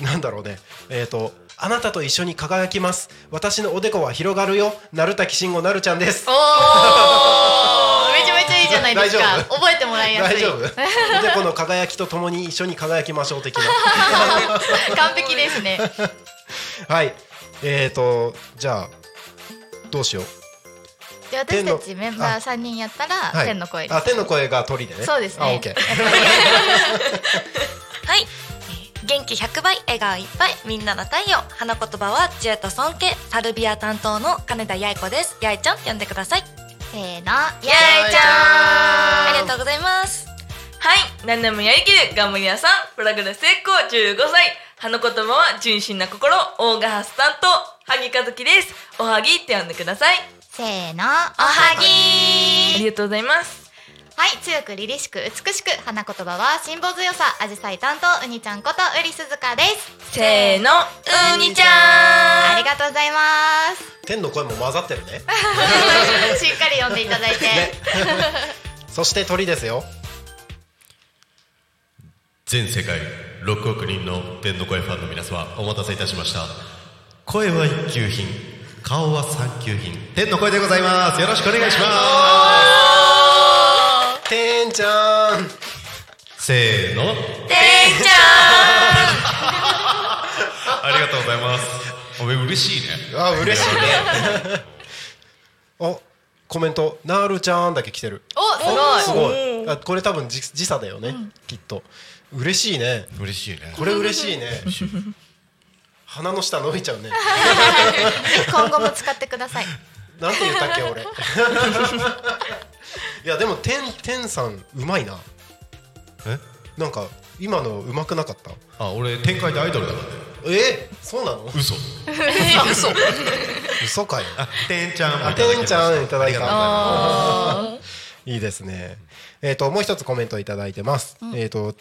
Speaker 2: なんだろうね。えーとあなたと一緒に輝きます。私のおでこは広がるよ。鳴滝慎吾なるちゃんです。
Speaker 6: おーめちゃめちゃいいじゃないですか。覚えてもらいやすい。
Speaker 2: 大丈夫？おでこの輝きとともに一緒に輝きましょう的な。
Speaker 6: 完璧ですね。
Speaker 2: はい。えーとじゃあどうしよう。
Speaker 6: じゃあ私たちメンバー3人やったら、
Speaker 2: はい。
Speaker 6: 天の声です。
Speaker 2: あ天の声が鳥でね。
Speaker 6: そうですね。
Speaker 2: あオッケー。
Speaker 7: はい、えー元気100倍笑顔いっぱいみんなの太陽。花言葉は知恵と尊敬。サルビア担当の金田八重子です。八重ちゃん呼んでください。
Speaker 6: せーの
Speaker 7: 八重ちゃん。ありがとうございます。
Speaker 8: はい。何でもやりきる頑張り屋さん。プラグレ成功15歳。花言葉は純真な心。大賀ハス担当。萩和樹です。おはぎって呼んでください。
Speaker 6: せーのお
Speaker 8: おはぎ。ありがとうございます
Speaker 6: はい強く凛々しく美しく花言葉は辛抱強さあじさい担当うにちゃんことうりすずかです。
Speaker 8: せーのうにちゃん。
Speaker 6: ありがとうございます。
Speaker 2: 天の声も混ざってるね。
Speaker 6: しっかり読んでいただいて、
Speaker 2: ね。そして鳥ですよ。
Speaker 5: 全世界6億人の天の声ファンの皆様お待たせいたしました。声は一級品顔は三級品。天の声でございます。よろしくお願いしま
Speaker 2: 天ちゃん。
Speaker 5: すせーの。
Speaker 8: てんちゃ
Speaker 5: ありがとうございます。おめ嬉しいね。
Speaker 2: あ嬉しいね。おコメント。なるちゃんだけ来てる。
Speaker 6: おす
Speaker 2: す
Speaker 6: ごい。
Speaker 2: ごいあこれ多分時時差だよね、きっと。嬉しいね。
Speaker 5: 嬉しいね。
Speaker 2: これ嬉しいね。鼻の下伸びちゃうね。
Speaker 6: 今後も使ってください
Speaker 2: なんて言ったっけ俺。いやでも天天さんうまいな。
Speaker 5: え？
Speaker 2: なんか今のうまくなかった？
Speaker 5: あ俺展開でアイドルだからね。
Speaker 2: え？そうなの？
Speaker 5: 嘘。
Speaker 3: 嘘。
Speaker 2: 嘘かよ。
Speaker 5: あてん。ちゃんも
Speaker 2: あ
Speaker 5: いた。だきま
Speaker 2: てんちゃんいただいた
Speaker 5: い
Speaker 2: いいですね。えっ、ともう一つコメントいただいてます、えっ、と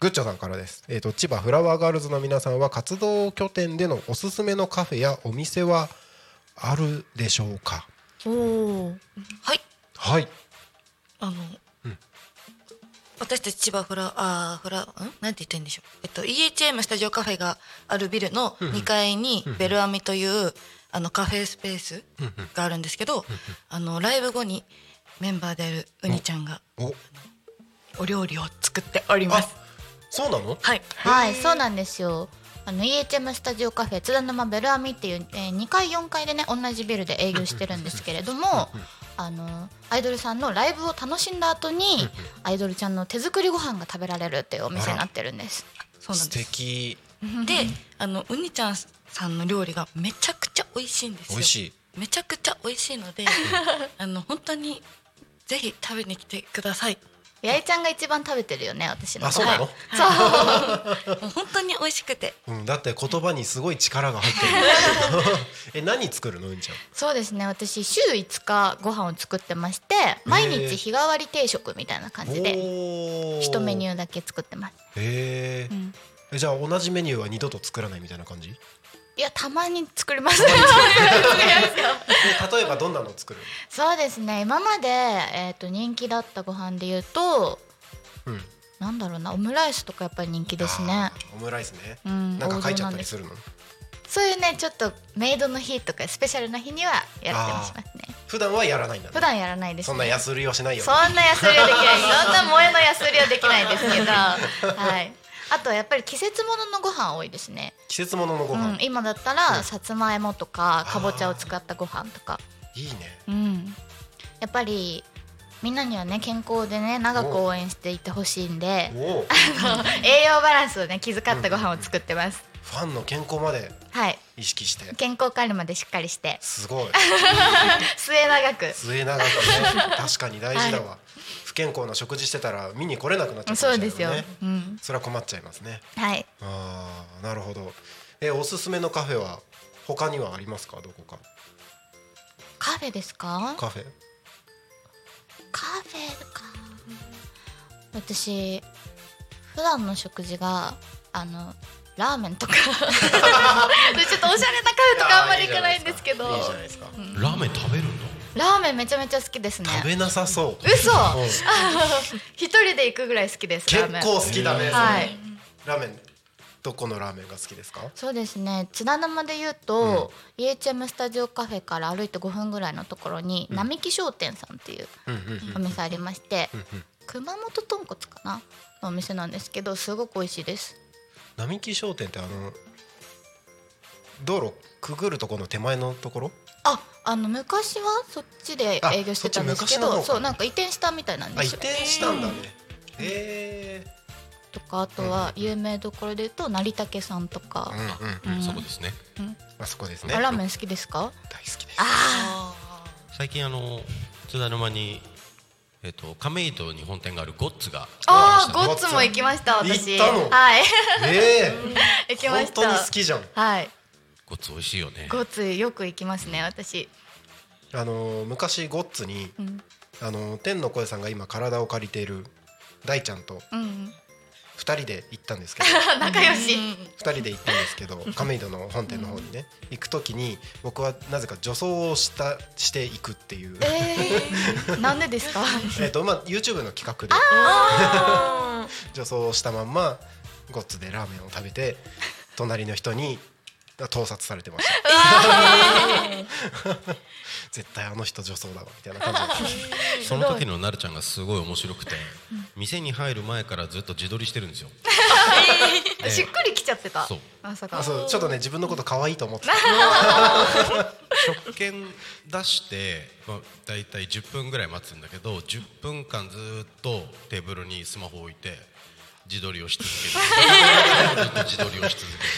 Speaker 2: グッチョさんからです、えー、と千葉フラワーガールズの皆さんは活動拠点でのおすすめのカフェやお店はあるでしょうか？
Speaker 9: おおはい。
Speaker 2: はい。
Speaker 9: あの、私たち千葉フラあーフラん？なんて言ってんでしょう。えっと EHM スタジオカフェがあるビルの2階にベルアミというあのカフェスペースがあるんですけどあのライブ後にメンバーであるうにちゃんが
Speaker 2: お。
Speaker 9: お料理を作っております。
Speaker 2: そうなの？
Speaker 9: はい。
Speaker 6: はいそうなんですよあの EHM スタジオカフェ津田沼ベルアミっていう、えー、2階4階でね同じビルで営業してるんですけれどもあのアイドルさんのライブを楽しんだ後にアイドルちゃんの手作りご飯が食べられるっていうお店になってるんです。
Speaker 2: 素
Speaker 9: そうなんです。
Speaker 2: 敵。
Speaker 9: であのうにちゃんさんの料理がめちゃくちゃ美味しいんですよ。
Speaker 2: 美味しい。
Speaker 9: めちゃくちゃ美味しいのであの本当にぜひ食べに来てください
Speaker 6: 八重ちゃんが一番食べてるよね私の
Speaker 2: あそうなの、
Speaker 9: もう。本当に美味しくて。
Speaker 2: うん、だって言葉にすごい力が入ってる。え何作るのうんちゃん？
Speaker 6: そうですね。私週5日ご飯を作ってまして毎日日替わり定食みたいな感じで一メニ
Speaker 2: ュー
Speaker 6: だけ作ってます。
Speaker 2: へー。
Speaker 6: うん。
Speaker 2: えじゃあ同じメニューは二度と作らないみたいな感じ？で
Speaker 6: いやたまに作ります
Speaker 2: 例えばどんなの作る
Speaker 6: そうですね。今まで、えー、と人気だったご飯で言うと
Speaker 2: うん。
Speaker 6: なんだろうなオムライスとかやっぱり人気ですね。
Speaker 2: オムライスね、
Speaker 6: うん
Speaker 2: なんか書いちゃったりするの？
Speaker 6: そういうねちょっとメイドの日とかスペシャルな日にはやってますね。
Speaker 2: 普段はやらないんだね。
Speaker 6: 普段やらないです、ね、
Speaker 2: そんな安売りをしないよ
Speaker 6: そんな安売りはできない。そんな萌えの安売りはできないですけど。はいあとはやっぱり季節物のご飯多いですね。
Speaker 2: 季節物のご飯、
Speaker 6: うん、今だったらさつまいもとかかぼちゃを使ったご飯とか。
Speaker 2: いいね。
Speaker 6: うん。やっぱりみんなにはね健康でね長く応援していってほしいんで
Speaker 2: おお
Speaker 6: 栄養バランスをね気遣ったご飯を作ってます、
Speaker 2: ファンの健康まで
Speaker 6: はい。
Speaker 2: 意識して。
Speaker 6: 健康管理までしっかりして。
Speaker 2: すごい。
Speaker 6: 末永く。
Speaker 2: 末永くね。確かに大事だわ、不健康な食事してたら見に来れなくなっちゃうか
Speaker 6: そうですよ、うん。
Speaker 2: それは困っちゃいますね。
Speaker 6: はい。
Speaker 2: ああなるほど。えおすすめのカフェは他にはありますか？どこか。
Speaker 6: カフェですか？
Speaker 2: カフェ。
Speaker 6: カフェか。私普段の食事があのラーメンとか。ちょっとおしゃれなカフェとかあんまり行かないんですけど。
Speaker 2: いいじゃないですか。
Speaker 5: ラーメン食べるの？
Speaker 6: ラーメンめちゃめちゃ好きですね。
Speaker 2: 食べなさそう。
Speaker 6: 嘘。
Speaker 2: うん。
Speaker 6: 一人で行くぐらい好きです
Speaker 2: 結構好きだね
Speaker 6: はい。
Speaker 2: ラーメンどこのラーメンが好きですか？
Speaker 6: そうですね津田沼で言うと、EHM スタジオカフェから歩いて5分ぐらいのところに、並木商店さんっていう
Speaker 2: うんうん。
Speaker 6: お店ありまして、
Speaker 2: うんうん。
Speaker 6: 熊本豚骨かな？のお店なんですけどすごく美味しいです
Speaker 2: 並木商店ってあの道路くぐるところの手前のところ？
Speaker 6: ああの昔はそっちで営業してたんですけどそうなんか移転したみたいなん
Speaker 2: あ移
Speaker 6: ですよ。
Speaker 2: 転したんだね。へえ
Speaker 6: とかあとは有名どころで言うと成竹さんとか、
Speaker 2: うんうん
Speaker 6: うん
Speaker 5: そこですね。
Speaker 2: あそこですね。
Speaker 6: あラーメン好きですか？
Speaker 2: 大好きです。
Speaker 6: あ
Speaker 5: 最近あの津田沼にえっと亀戸に本店があるゴッツが
Speaker 6: あー
Speaker 5: オープンし
Speaker 6: ゴッツも行きました私。
Speaker 2: 行ったの？
Speaker 6: はい。
Speaker 2: ええ
Speaker 6: 行きま
Speaker 2: 本
Speaker 6: した。
Speaker 2: 当に好きじゃん。
Speaker 6: はい。
Speaker 5: たゴッツ美味しいよね。
Speaker 6: ゴッツよく行きますね私。
Speaker 2: あのー昔ゴッツに
Speaker 6: うん。
Speaker 2: あのー天の声さんが今体を借りている大ちゃんと
Speaker 6: うん
Speaker 2: 二人で行ったんですけど。
Speaker 6: 仲良し。
Speaker 2: 二人で行ったんですけど亀戸の本店の方にね行く時に僕はなぜか女装をしたしていくっていう。
Speaker 6: えー、なんでですか？
Speaker 2: えっとまあ YouTube の企画で。女装をしたまんまゴッツでラーメンを食べて隣の人に盗撮されてました。絶対あの人女装だわみたいな感じ。
Speaker 5: その時のなるちゃんがすごい面白くて店に入る前からずっと自撮りしてるんですよ。
Speaker 6: しっくりきちゃってた。
Speaker 5: そう。
Speaker 6: まさか。
Speaker 2: あそうちょっとね自分のこと可愛いと思ってた。
Speaker 5: 食券出して、まあ、大体10分ぐらい待つんだけど10分間ずっとテーブルにスマホを置いて自撮りをし続ける。ずっと自撮りをし続ける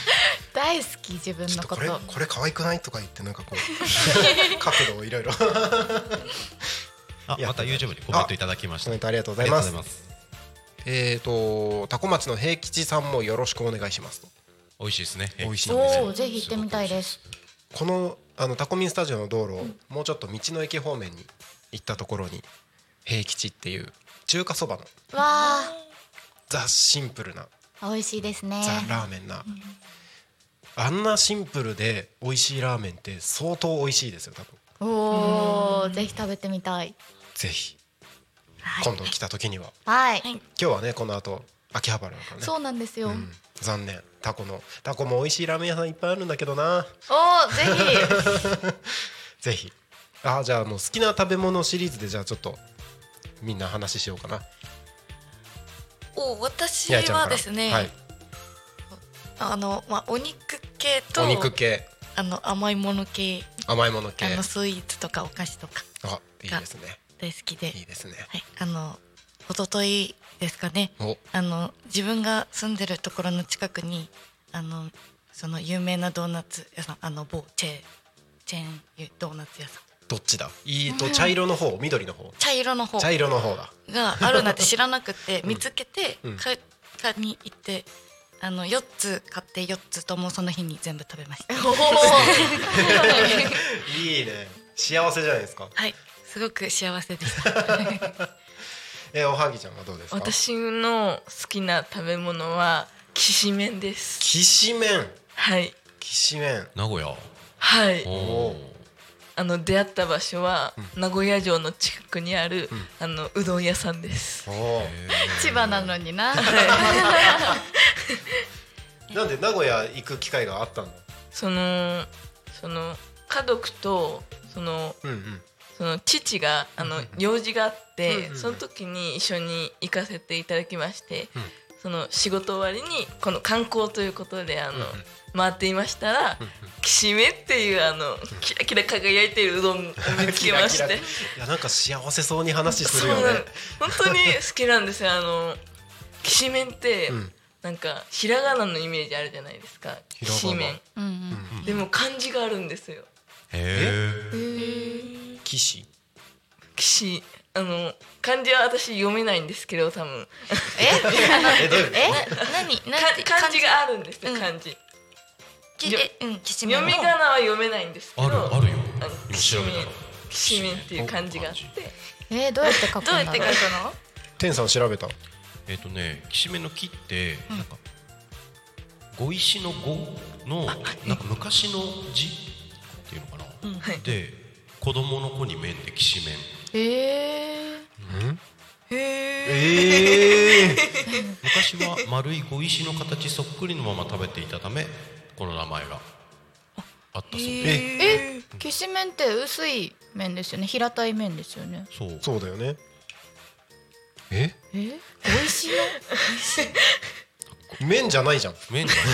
Speaker 6: 大好き自分
Speaker 2: ちょっとこれ
Speaker 6: のこと
Speaker 2: これ可愛くないとか言ってなんかこう 角度をいろいろ。
Speaker 5: また YouTube にコメントいただきました。
Speaker 2: コメントありがとうございます。えっとタコ町の平吉さんもよろしくお願いしますと。
Speaker 5: 美味しいですね。
Speaker 2: 美味しいんですよ。
Speaker 6: おおぜひ行ってみたいです。
Speaker 2: このあのタコミンスタジオの道路をもうちょっと道の駅方面に行ったところに平吉っていう中華そばの
Speaker 6: わ
Speaker 2: ザ・シンプルな
Speaker 6: あ美味しいですね。
Speaker 2: ザ・ラーメンな、あんなシンプルで美味しいラーメンって相当美味しいですよ多分。
Speaker 6: おおぜひ食べてみたい。
Speaker 2: ぜひ。今度来た時には。
Speaker 6: はい、
Speaker 2: 今日はねこの後秋葉原だからね。
Speaker 6: そうなんですよ、
Speaker 2: うん。残念。タコのタコも美味しいラーメン屋さんいっぱいあるんだけどな。
Speaker 6: おおぜひ。
Speaker 2: ぜひ。あじゃあもう好きな食べ物シリーズでじゃあちょっとみんな話しようかな。
Speaker 9: お私はですね、
Speaker 2: はい、
Speaker 9: あのまあお肉系と
Speaker 2: お肉系。
Speaker 9: あの甘いもの系。
Speaker 2: 甘いもの系。
Speaker 9: あのスイーツとかお菓子とか。
Speaker 2: あいいですね。
Speaker 9: 大好きで。
Speaker 2: いいですね。
Speaker 9: はい、あの一昨日ですかね。
Speaker 2: お。
Speaker 9: あの自分が住んでるところの近くにあのその有名なドーナツ屋さんあの某チェチェーンドーナツ屋さん。
Speaker 2: どっちだ？いいと茶色の方？緑の方？
Speaker 9: 茶色の方。
Speaker 2: 茶色の方だ。
Speaker 9: があるなんて知らなくて見つけて
Speaker 2: うん。
Speaker 9: 買いに行ってあの4つ買って4つともその日に全部食べました。
Speaker 2: いいね。幸せじゃないですか。
Speaker 9: はい。すごく幸せでした。
Speaker 2: えおはぎちゃんはどうですか？
Speaker 8: 私の好きな食べ物はきしめんです。
Speaker 2: きしめん。
Speaker 8: はい。
Speaker 2: きしめん。
Speaker 5: 名古屋。
Speaker 8: はい。
Speaker 5: おお
Speaker 8: あの出会った場所は、名古屋城の近くにある、あのうどん屋さんです。
Speaker 6: 千葉なのにな
Speaker 2: なんで名古屋行く機会があったの？
Speaker 8: そのその家族とその
Speaker 2: うんうん。
Speaker 8: その父があの用事があって、
Speaker 2: うんうん
Speaker 8: その時に一緒に行かせていただきまして、
Speaker 2: うん。
Speaker 8: その仕事終わりにこの観光ということであの、
Speaker 2: うんうん。
Speaker 8: 回っていましたら、きしめっていうあのキラキラ輝いているうどんを見つけまして。
Speaker 2: いやなんか幸せそうに話するよね。
Speaker 8: そうなん本当に好きなんですよ。あのきしめんって、
Speaker 2: うん
Speaker 8: なんかひらがなのイメージあるじゃないですか。
Speaker 2: ひらがな。
Speaker 8: きしめん。
Speaker 6: うんうん。
Speaker 8: でも漢字があるんですよ。
Speaker 5: へ
Speaker 2: 騎士
Speaker 8: きし？あの漢字は私読めないんですけど多分。
Speaker 2: え？どういう
Speaker 9: え？何？
Speaker 8: か
Speaker 9: 何て
Speaker 8: 漢字があるんですよ
Speaker 9: うん。
Speaker 8: 漢字。
Speaker 9: うんきしめん。
Speaker 8: 読み仮名は読めないんですけど。
Speaker 5: あるあるよ。
Speaker 8: あの
Speaker 5: 今
Speaker 8: きしめん。
Speaker 5: 調べたら
Speaker 8: きしめんっていう漢字があって。
Speaker 6: えー、どうやって書くんだろう。
Speaker 9: どうやって書いたの？
Speaker 2: 天さん調べた
Speaker 5: えっ、とねきしめんの木って、なんか碁石の碁のなんか昔の字っていうのかな、
Speaker 8: はい。
Speaker 5: で子供の子に面できしめん。
Speaker 6: え
Speaker 2: ええ
Speaker 5: 昔は丸い碁石の形そっくりのまま食べていたためこの名前があったそうで、
Speaker 6: ー、えきしめんって薄い麺ですよね。平たい麺ですよね。
Speaker 5: そう。
Speaker 2: そうだよねえ？
Speaker 6: え？美味しいの？
Speaker 2: 麺じゃないじゃん。
Speaker 5: 麺じゃない。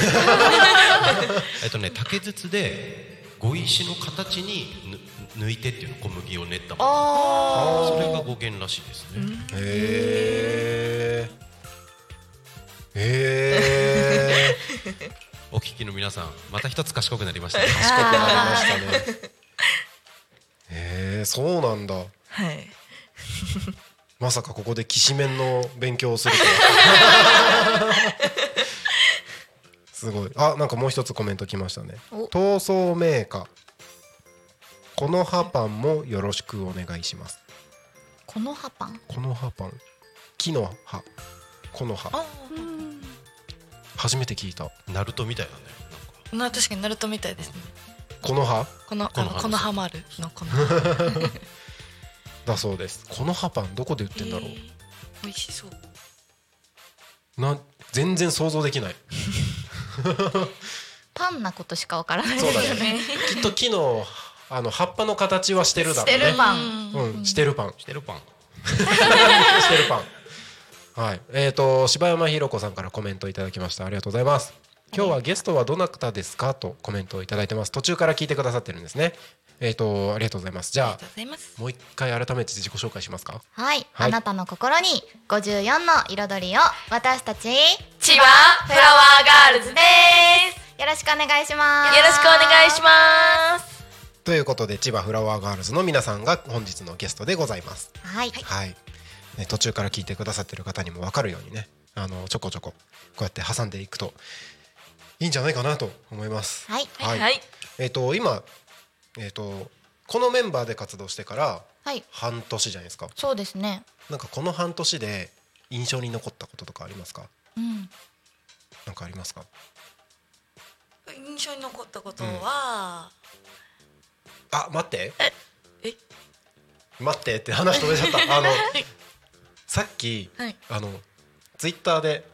Speaker 5: えっとね竹筒で碁石の形にぬ抜いてっていうの小麦を練ったもの。
Speaker 6: あ
Speaker 5: それが語源らしいですね、
Speaker 2: へえへえ
Speaker 5: お聞きの皆さんまた一つ賢くなりましたね。
Speaker 2: 賢くなりましたね。へえそうなんだ。
Speaker 8: はい
Speaker 2: まさかここできしめんの勉強をするとは。すごい。あなんかもう一つコメント来ましたね。
Speaker 6: お
Speaker 2: 闘争メーカー。この葉パンもよろしくお願いします
Speaker 6: この葉パン？
Speaker 2: この葉パン。木の葉。この葉。初めて聞いた。
Speaker 5: ナルトみたいだね。
Speaker 9: な確かにナルトみたいですね。
Speaker 2: この葉？
Speaker 9: この
Speaker 5: この葉
Speaker 9: あのこのハマる。のこの
Speaker 2: だそうです。この葉パンどこで売ってんだろう、
Speaker 9: えー美味しそう。
Speaker 2: な全然想像できない。
Speaker 6: パンなことしかわからない
Speaker 2: そうだよね。きっと木のあの葉っぱの形はしてるだろうね。
Speaker 6: してるパン。
Speaker 2: うん。してるパン。
Speaker 5: してるパン。
Speaker 2: してるパン。はい。えー、と柴山ひろ子さんからコメントいただきました。ありがとうございます今日はゲストはどなたですかとコメントをいただいてます。途中から聞いてくださってるんですね。えっ、とありがとうございます。じゃ
Speaker 9: あ
Speaker 2: もう一回改めて自己紹介しますか。
Speaker 6: はい、
Speaker 2: はい。
Speaker 6: あなたの心に54の彩りを私たちよ
Speaker 8: 千葉フラワーガールズです。
Speaker 6: ろしくお願いします。
Speaker 8: よろしくお願いします。
Speaker 2: ということで千葉フラワーガールズの皆さんが本日のゲストでございます。
Speaker 6: はい、
Speaker 2: はい、ね、途中から聞いてくださってる方にも分かるようにねあのちょこちょここうやって挟んでいくといいんじゃないかなと思います。
Speaker 6: はい
Speaker 2: はい
Speaker 8: はい
Speaker 2: えっ、と今えっ、とこのメンバーで活動してから
Speaker 6: はい
Speaker 2: 半年じゃないですか。
Speaker 6: そうですね
Speaker 2: なんかこの半年で印象に残ったこととかありますか？
Speaker 6: うん
Speaker 2: なんかありますか？
Speaker 9: 印象に残ったことは、
Speaker 2: あ待って。
Speaker 9: え
Speaker 2: 待ってって話止めちゃった。あのさっき、
Speaker 9: はい
Speaker 2: あのツイッターで、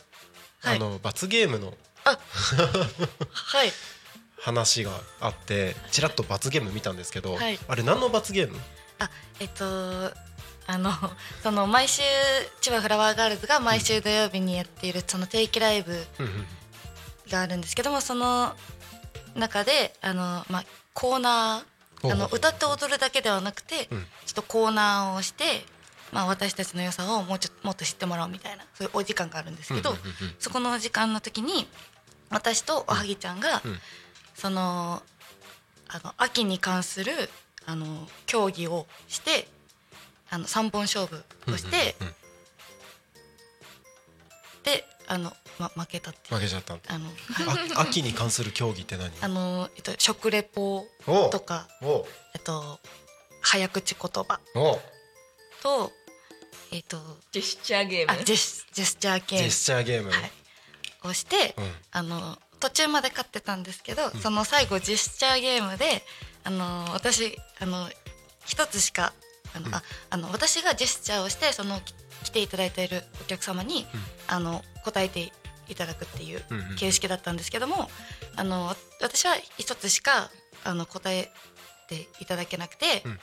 Speaker 9: はい
Speaker 2: あの罰ゲームの
Speaker 9: はい。
Speaker 2: 話があってちらっと罰ゲーム見たんですけど、
Speaker 9: はい。
Speaker 2: あれ何の罰ゲーム？
Speaker 9: あえっとあのその毎週千葉フラワーガールズが毎週土曜日にやっているその定期ライブがあるんですけどもその中であの、まあ、コーナーあの歌って踊るだけではなくて、
Speaker 2: うん。
Speaker 9: ちょっとコーナーをして、まあ、私たちの良さをもうちょっともっと知ってもらおうみたいなそういうお時間があるんですけど、そこのお時間の時に私とおはぎちゃんが、
Speaker 2: うん。
Speaker 9: そのあの秋に関するあの競技をしてあの3本勝負をして、
Speaker 2: うんうんうん
Speaker 9: であの、ま、負けたっていう。
Speaker 2: 負けちゃった。
Speaker 9: あの
Speaker 2: あ 秋に関する競技って何？
Speaker 9: あの、えっと、食レポとか、えっと、早口言葉と、えっと、
Speaker 8: ジェスチャーゲーム？
Speaker 9: あジェスジェスチャー系
Speaker 2: ジェスチャーゲーム。
Speaker 9: はいをして、
Speaker 2: うん。
Speaker 9: あの途中まで勝ってたんですけど、その最後ジェスチャーゲームであの私あの一つしかあの、ああの私がジェスチャーをしてそのき来ていただいているお客様に、あの答えていただくっていう形式だったんですけども、あのわ私は一つしかあの答えていただけなくて、
Speaker 2: うん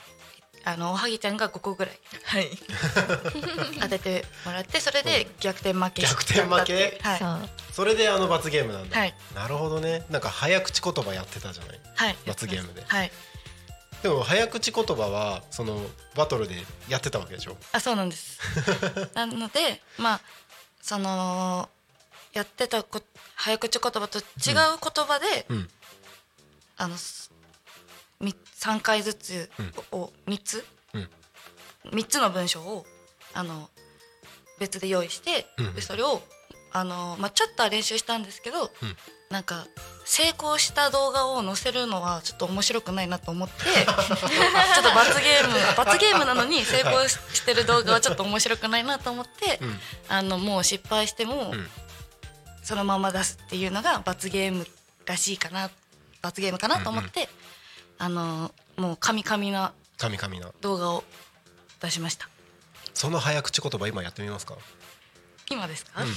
Speaker 9: あのおはぎちゃんが5個ぐらい。
Speaker 8: はい。
Speaker 9: 当ててもらってそれで逆転負け。し
Speaker 2: 逆転負け？
Speaker 9: はい。
Speaker 6: そ
Speaker 2: れであの罰ゲームなんだ。
Speaker 9: はい。
Speaker 2: なるほどね。なんか早口言葉やってたじゃない？
Speaker 9: はい。
Speaker 2: 罰ゲームで。
Speaker 9: はい。
Speaker 2: でも早口言葉はそのバトルでやってたわけでしょ？
Speaker 9: あそうなんです。なのでまあそのやってたこ早口言葉と違う言葉で、
Speaker 2: うん。
Speaker 9: あのすみ3回ずつを3つ、
Speaker 2: うん。
Speaker 9: 3つの文章をあの別で用意して、
Speaker 2: うん
Speaker 9: でそれをあの、まあ、ちょっとは練習したんですけど、
Speaker 2: うん。
Speaker 9: なんか成功した動画を載せるのはちょっと面白くないなと思って ちょっと罰ゲーム罰ゲームなのに成功ししてる動画はちょっと面白くないなと思って、
Speaker 2: うん。
Speaker 9: あのもう失敗しても、
Speaker 2: ん。
Speaker 9: そのまま出すっていうのが罰ゲームらしいかな罰ゲームかなと思って、あのもう神々な
Speaker 2: 神々な。
Speaker 9: 動画を出しました。
Speaker 2: その早口言葉今やってみますか？
Speaker 9: 今ですか、覚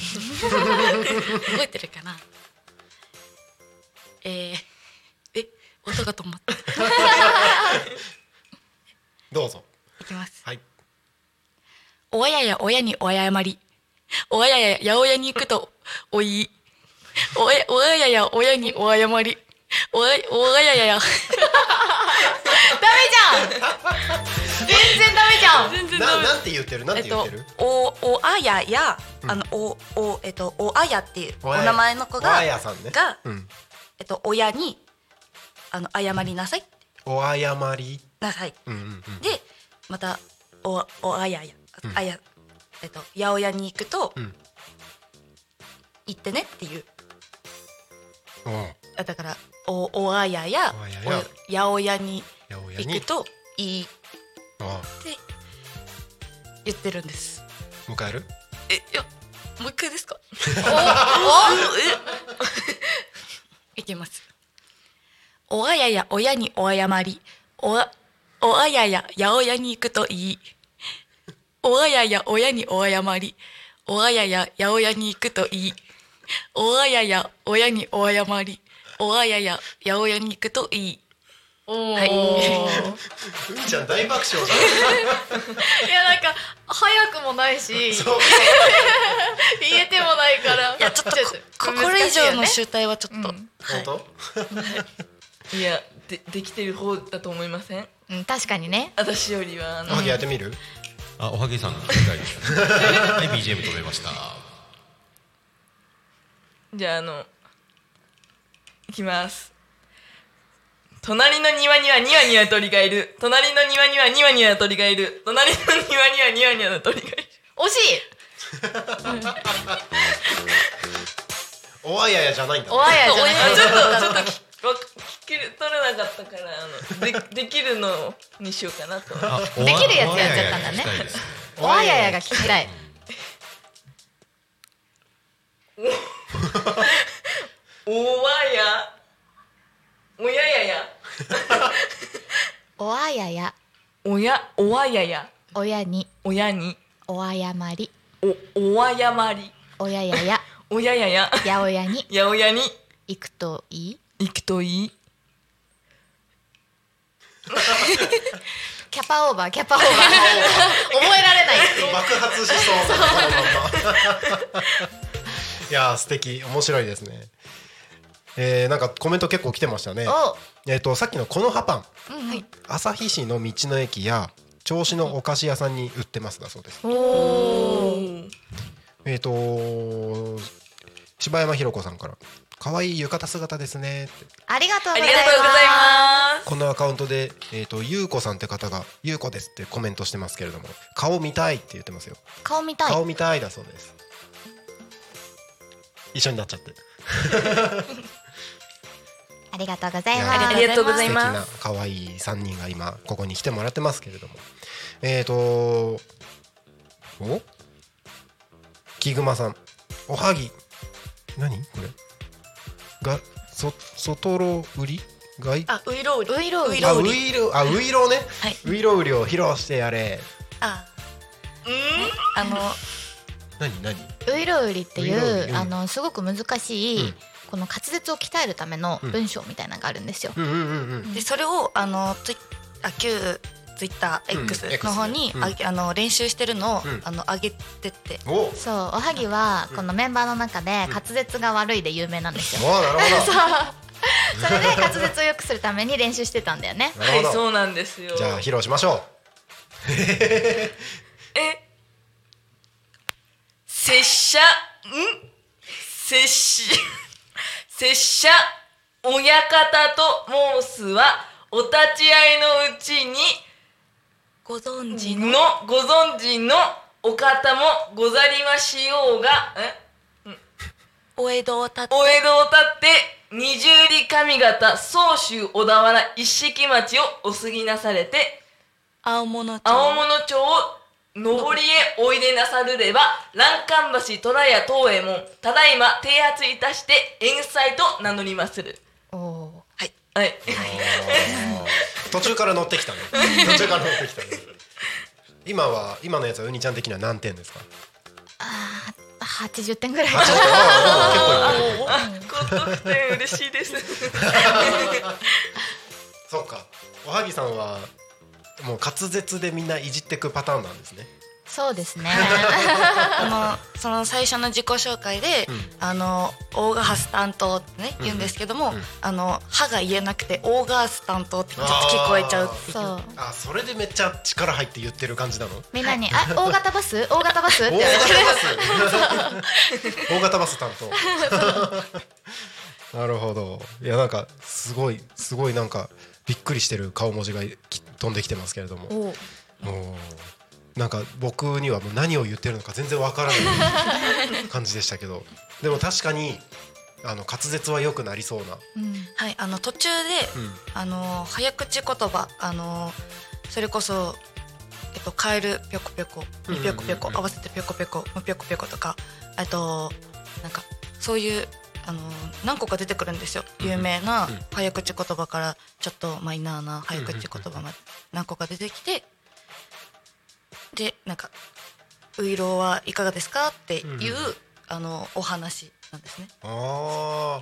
Speaker 9: えてるかな？えー、え音が止まった。
Speaker 2: どうぞ。
Speaker 9: いきます。
Speaker 2: はい。
Speaker 9: 親や親にお謝り。親や八百屋に行くとお言い。親親や親にお謝り親親やや
Speaker 6: ダメじゃん全然ダメじゃん
Speaker 9: 全然
Speaker 2: ななんて言ってるなん
Speaker 9: えっと
Speaker 2: て言ってる。、
Speaker 9: お、おあやや、あの、お、お、えっと、おあやっていう、お
Speaker 2: おあや
Speaker 9: 名前の子
Speaker 2: お
Speaker 9: が
Speaker 2: あやさんね。
Speaker 9: が、
Speaker 2: うん。
Speaker 9: えっと、親に。あの、謝りなさい、
Speaker 2: お謝り。
Speaker 9: なさい。
Speaker 2: うんうんうん。
Speaker 9: で、また、お、おあやや、あや、えっと、八百屋に行くと。
Speaker 2: うん
Speaker 9: 行ってねっていう、
Speaker 2: おう
Speaker 9: あだから、お、おあやや、
Speaker 2: おあやや
Speaker 9: お八百屋に行く。と。いいっ
Speaker 2: あ
Speaker 9: て。言ってるんです。
Speaker 2: あ迎える？
Speaker 9: え、いや、もう一回ですか？い きます。おあやや親にお謝り。おあ、おあやや八百屋に行くといい。おあやや親にお謝り。おあやや八百屋に行くといい。おあやや親にお謝り。おあやや八百屋に行くといい。
Speaker 6: お
Speaker 9: はい
Speaker 2: うんちゃん大爆笑じ
Speaker 6: いやなんか早くもないし。言えてもないから
Speaker 9: いや、ちょっとこ、ここれ以上の集大はちょっと。
Speaker 6: うん
Speaker 2: 本当？
Speaker 8: いやでできてる方だと思いません？
Speaker 6: うん確かにね
Speaker 8: 私よりはあの
Speaker 2: おはぎやってみる？
Speaker 5: あ、おはぎさんの機会です。はい、BGM 止めました。
Speaker 8: じゃああのいきます。隣の庭にはニワニワ鳥がいる。隣の庭にはニワニワ鳥がいる。隣の庭にはニワニワの鳥がいる。
Speaker 6: 惜しい。
Speaker 2: おあややじゃないんだ
Speaker 6: おあやじゃない。
Speaker 8: あちょっとちょっと聞わ聞き取れなかったからあのでできるのにしようかなと。
Speaker 5: あ
Speaker 6: できるやつやっちゃったんだね。
Speaker 5: おあやや
Speaker 6: が聞きたい。
Speaker 8: おわやおややや。
Speaker 6: おあやや。
Speaker 8: おやおわやや。
Speaker 6: 親に。
Speaker 8: 親に。
Speaker 6: おあやまり。
Speaker 8: おおわやまり。
Speaker 6: おやや。や
Speaker 8: おややや。
Speaker 6: やおやに。
Speaker 8: やおやに。
Speaker 6: 行くといい？
Speaker 8: 行くといい？
Speaker 6: キャパオーバーキャパオーバー。覚えられない。
Speaker 2: 爆発しそう。いやー素敵。面白いですねえー、なんかコメント結構来てましたね。
Speaker 6: お。
Speaker 2: えっ、とさっきのこの葉パン。
Speaker 6: うんうん。
Speaker 2: 旭市の道の駅や銚子のお菓子屋さんに売ってますだそうです。えっ、と柴山ひろ子さんから可愛い浴衣姿ですね
Speaker 6: ありがとうございます。
Speaker 2: このアカウントでえっ、とゆうこさんって方がゆうこですってコメントしてますけれども顔見たいって言ってますよ。
Speaker 6: 顔見たい。
Speaker 2: 顔見たいだそうです。一緒になっちゃって
Speaker 6: ありがとうございます。
Speaker 8: ありがとうござい
Speaker 2: 素敵
Speaker 8: ます
Speaker 2: な可愛い三人が今ここに来てもらってますけれども。えっ、とお？キグマさん。おはぎ。何？これ。がそ外ろ売り？外？
Speaker 9: あウイロウリ
Speaker 6: ウイロウリ
Speaker 2: あウ
Speaker 9: ウイロウリ
Speaker 2: イロあウイロね、
Speaker 9: はい。
Speaker 2: ウイロウリを披露してやれ。
Speaker 9: あ。あの
Speaker 2: 何？何？
Speaker 6: ウイロウリってい
Speaker 2: う
Speaker 6: あのすごく難しい、
Speaker 2: うん
Speaker 6: この滑舌を鍛えるための文章みたいなのがあるんですよ。
Speaker 9: でそれをあのツイあ旧ツイッター
Speaker 2: うん
Speaker 9: X の方に、
Speaker 2: うん。
Speaker 9: あげあの練習してるのを、
Speaker 2: うん。
Speaker 9: あの上げてって。
Speaker 6: そうおはぎはこのメンバーの中で滑舌が悪いで有名なんですよ。
Speaker 2: なるほど。
Speaker 6: それで滑舌を良くするために練習してたんだよね。
Speaker 8: はいそうなんですよ。
Speaker 2: じゃあ披露しましょ
Speaker 8: え拙者ん？拙者拙者親方と申すはお立ち会いのうちに
Speaker 9: ご存知の
Speaker 8: のご存知のお方もござりましようがえ？
Speaker 9: お江戸を立って
Speaker 8: お江戸を立って二十里上方総州小田原一色町をお過ぎなされて
Speaker 9: 青物町
Speaker 8: 青物町を上りへおいでなさるれば欄干橋虎屋東右衛門ただいま提発いたして遠斎と名乗りまする。
Speaker 6: おお
Speaker 9: はい。
Speaker 8: はい、
Speaker 2: う 途中から乗ってきたね。途中から乗ってきたね。今は今のやつはうにちゃん的には何点ですか？
Speaker 6: あー80点ぐらい。
Speaker 8: 高得点嬉しいです
Speaker 2: そうかおはぎさんはもう滑舌でみんないじってくパターンなんですね。
Speaker 6: そうですね。
Speaker 9: あのその最初の自己紹介で、
Speaker 2: うん。
Speaker 9: あのオーガハス担当ってね言うんですけども、
Speaker 2: うん。
Speaker 9: あの歯が言えなくてオーガース担当ってちょっと聞こえちゃう
Speaker 6: そう。
Speaker 2: あそれでめっちゃ力入って言ってる感じなの？
Speaker 6: みんなに、あ大型バス大型バスって。
Speaker 2: 大型バス担当なるほど。いやなんかすごいすごいなんかびっくりしてる顔文字がき飛んできてますけれども。
Speaker 6: お
Speaker 2: もうなんか僕にはもう何を言ってるのか全然わからない感じでしたけど。でも確かにあの滑舌は良くなりそうな、
Speaker 6: うん。
Speaker 9: はいあの途中で、
Speaker 2: うん。
Speaker 9: あの早口言葉あのそれこそえっとカエルぴょこぴょこみぴょこぴょこ合わせてぴょこぴょこむぴょこぴょことかあとなんかそういうあの何個か出てくるんですよ。有名な
Speaker 2: うん。
Speaker 9: 早口言葉からちょっとマイナーな早口言葉まで何個か出てきてでなんか「ウイローはいかがですか?」っていう、
Speaker 2: うん
Speaker 9: あのお話なんですね。
Speaker 2: あ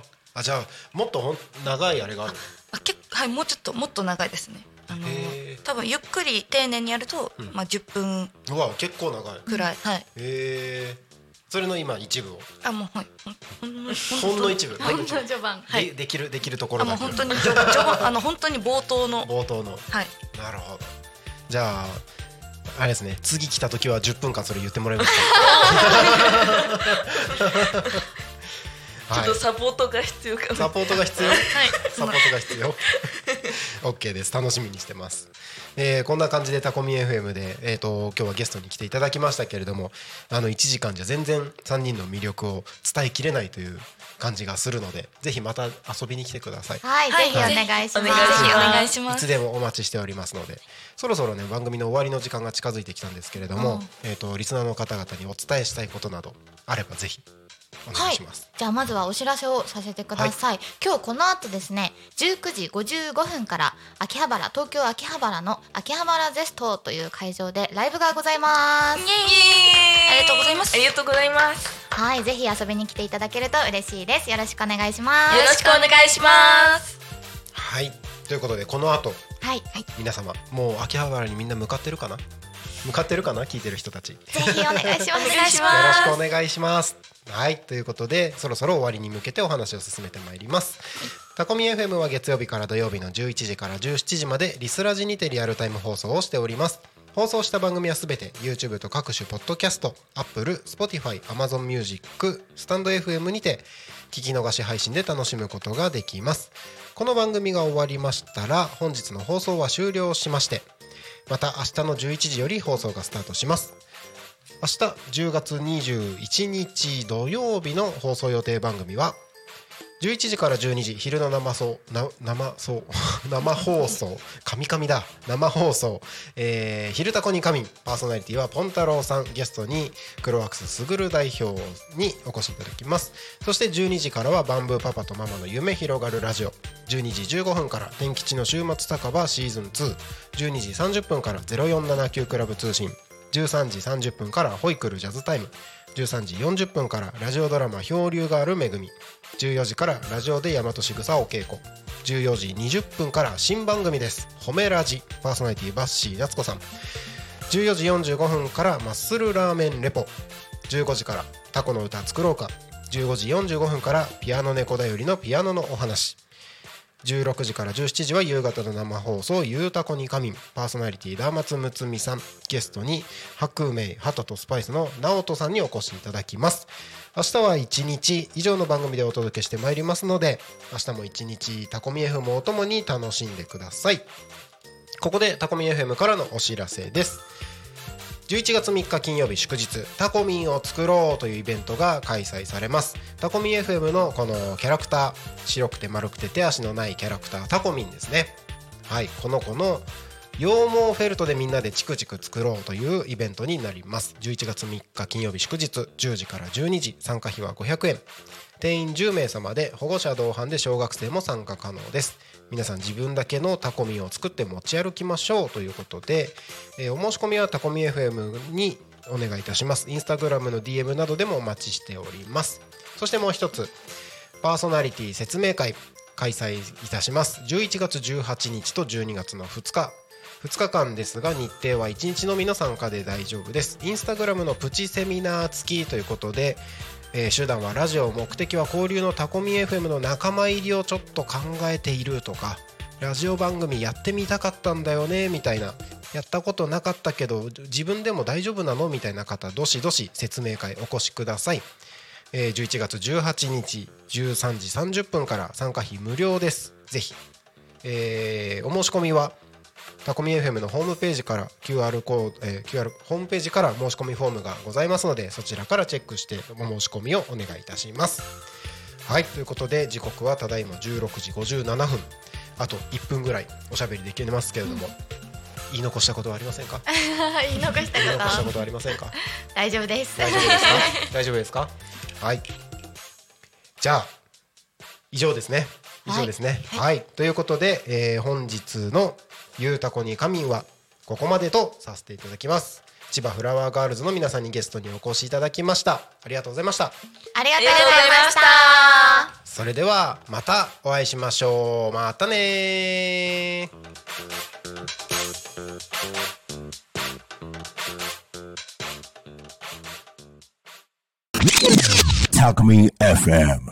Speaker 2: ー。あじゃあもっとほん長いあれがあるの？
Speaker 9: あ結構はいもうちょっともっと長いですね。あの多分ゆっくり丁寧にやると、
Speaker 2: うん。
Speaker 9: まあ10分
Speaker 2: うわ結構長い。
Speaker 9: くらい、はい。
Speaker 2: へえそれの今一部を。
Speaker 9: あもうはいほんほん
Speaker 2: ほんの一部。
Speaker 6: ほんの序盤。
Speaker 9: はい。
Speaker 2: でできるできるところ
Speaker 9: あもう本当に序序盤あの本当に冒頭の。
Speaker 2: 冒頭の。
Speaker 9: はい。
Speaker 2: なるほど。じゃああれですね。次来た時は10分間それ言ってもらえます。か
Speaker 8: ちょっとサポートが必要かも、
Speaker 2: サポートが必要？
Speaker 8: はい。
Speaker 2: サポートが必要。OK です。楽しみにしてます、えーこんな感じでタコミ FM で、えー、と今日はゲストに来ていただきましたけれどもあの1時間じゃ全然3人の魅力を伝えきれないという感じがするのでぜひまた遊びに来てください。
Speaker 6: はい、
Speaker 9: はい。
Speaker 6: ぜひお願いします。
Speaker 8: お願いします。
Speaker 9: い
Speaker 2: つでもお待ちしておりますのでそろそろね番組の終わりの時間が近づいてきたんですけれども、えー、とリスナーの方々にお伝えしたいことなどあればぜひお願いします、
Speaker 6: じゃあまずはお知らせをさせてください、今日この後ですね19時55分から秋葉原東京秋葉原の秋葉原ゼストという会場でライブがございます。
Speaker 9: イエーイ。ありがとうございます。
Speaker 8: ありがとうございます。
Speaker 6: はい。ぜひ遊びに来ていただけると嬉しいです。よろしくお願いします。
Speaker 8: よろしくお願いします。
Speaker 2: はい。ということでこの後。
Speaker 6: はい、
Speaker 2: 皆様もう秋葉原にみんな向かってるかな？向かってるかな？聞いてる人たち。よ
Speaker 6: ぜひお願いします。
Speaker 9: お願いし
Speaker 2: ろしくお願いします。はい。ということでそろそろ終わりに向けてお話を進めてまいります。タコミ FM は月曜日から土曜日の11時から17時までリスラジにてリアルタイム放送をしております。放送した番組はすべて YouTube と各種ポッドキャスト Apple、Spotify、Amazon Music、スタンド FM にて聞き逃し配信で楽しむことができます。この番組が終わりましたら本日の放送は終了しましてまた明日の11時より放送がスタートします。明日10月21日土曜日の放送予定番組は11時から12時昼の生放な生放 生放送神々だ生放送、えー、昼タコに神パーソナリティはポンタロウさんゲストに黒ワックスすぐる代表にお越しいただきます。そして12時からはバンブーパパとママの夢広がるラジオ。12時15分から天吉の週末酒場シーズン212時30分から0479クラブ通信。13時30分からホイクルジャズタイム。13時40分からラジオドラマ「漂流があるめぐみ」14時からラジオで大和しぐさお稽古。14時20分から新番組です「褒めラジ」パーソナリティバッシー夏子さん。14時45分からマッスルラーメンレポ。15時からタコの歌作ろうか。15時45分からピアノ猫だよりのピアノのお話。16時から17時は夕方の生放送「ゆうたこに仮眠」パーソナリティダーマツムツミさんゲストに白明ハトとスパイスの直人さんにお越しいただきます。明日は1日以上の番組でお届けしてまいりますので明日も1日タコミ FM をともに楽しんでください。ここでタコミ FM からのお知らせです。11月3日金曜日祝日タコミンを作ろうというイベントが開催されます。タコミン FM のこのキャラクター白くて丸くて手足のないキャラクタータコミンですね。はいこの子の羊毛フェルトでみんなでチクチク作ろうというイベントになります。11月3日金曜日祝日10時から12時参加費は500円。定員10名様で保護者同伴で小学生も参加可能です。皆さん自分だけのタコミを作って持ち歩きましょうということで、えーお申し込みはタコミ FM にお願いいたします。インスタグラムの DM などでもお待ちしております。そしてもう一つパーソナリティ説明会開催いたします。11月18日と12月の2日。2日間ですが日程は1日のみの参加で大丈夫です。インスタグラムのプチセミナー付きということで、えー手段はラジオ目的は交流のタコミ FM の仲間入りをちょっと考えているとかラジオ番組やってみたかったんだよねみたいな。やったことなかったけど自分でも大丈夫なのみたいな方どしどし説明会お越しください、えー11月18日13時30分から参加費無料です。ぜひ、えーお申し込みはタコミ FM のホームページから QR コード、えー QR ホームページから申し込みフォームがございますのでそちらからチェックしてお申し込みをお願いいたします。はいということで時刻はただいま16時57分。あと1分ぐらいおしゃべりできますけれども、言い残したことはありませんか？
Speaker 6: 言い残した
Speaker 2: 言い残した
Speaker 6: こ
Speaker 2: こととはありませんか？
Speaker 6: 大丈夫です。
Speaker 2: 大丈夫ですか？大丈夫ですか？はい。じゃあ以上ですね。以上ですね。はい、ということで、えー本日の「ゆうたこに仮眠」はここまでとさせていただきます。千葉フラワーガールズの皆さんにゲストにお越しいただきました。ありがとうございました。
Speaker 6: ありがとうございました。
Speaker 2: それではまたお会いしましょう。またねー。
Speaker 10: Talk Me FM.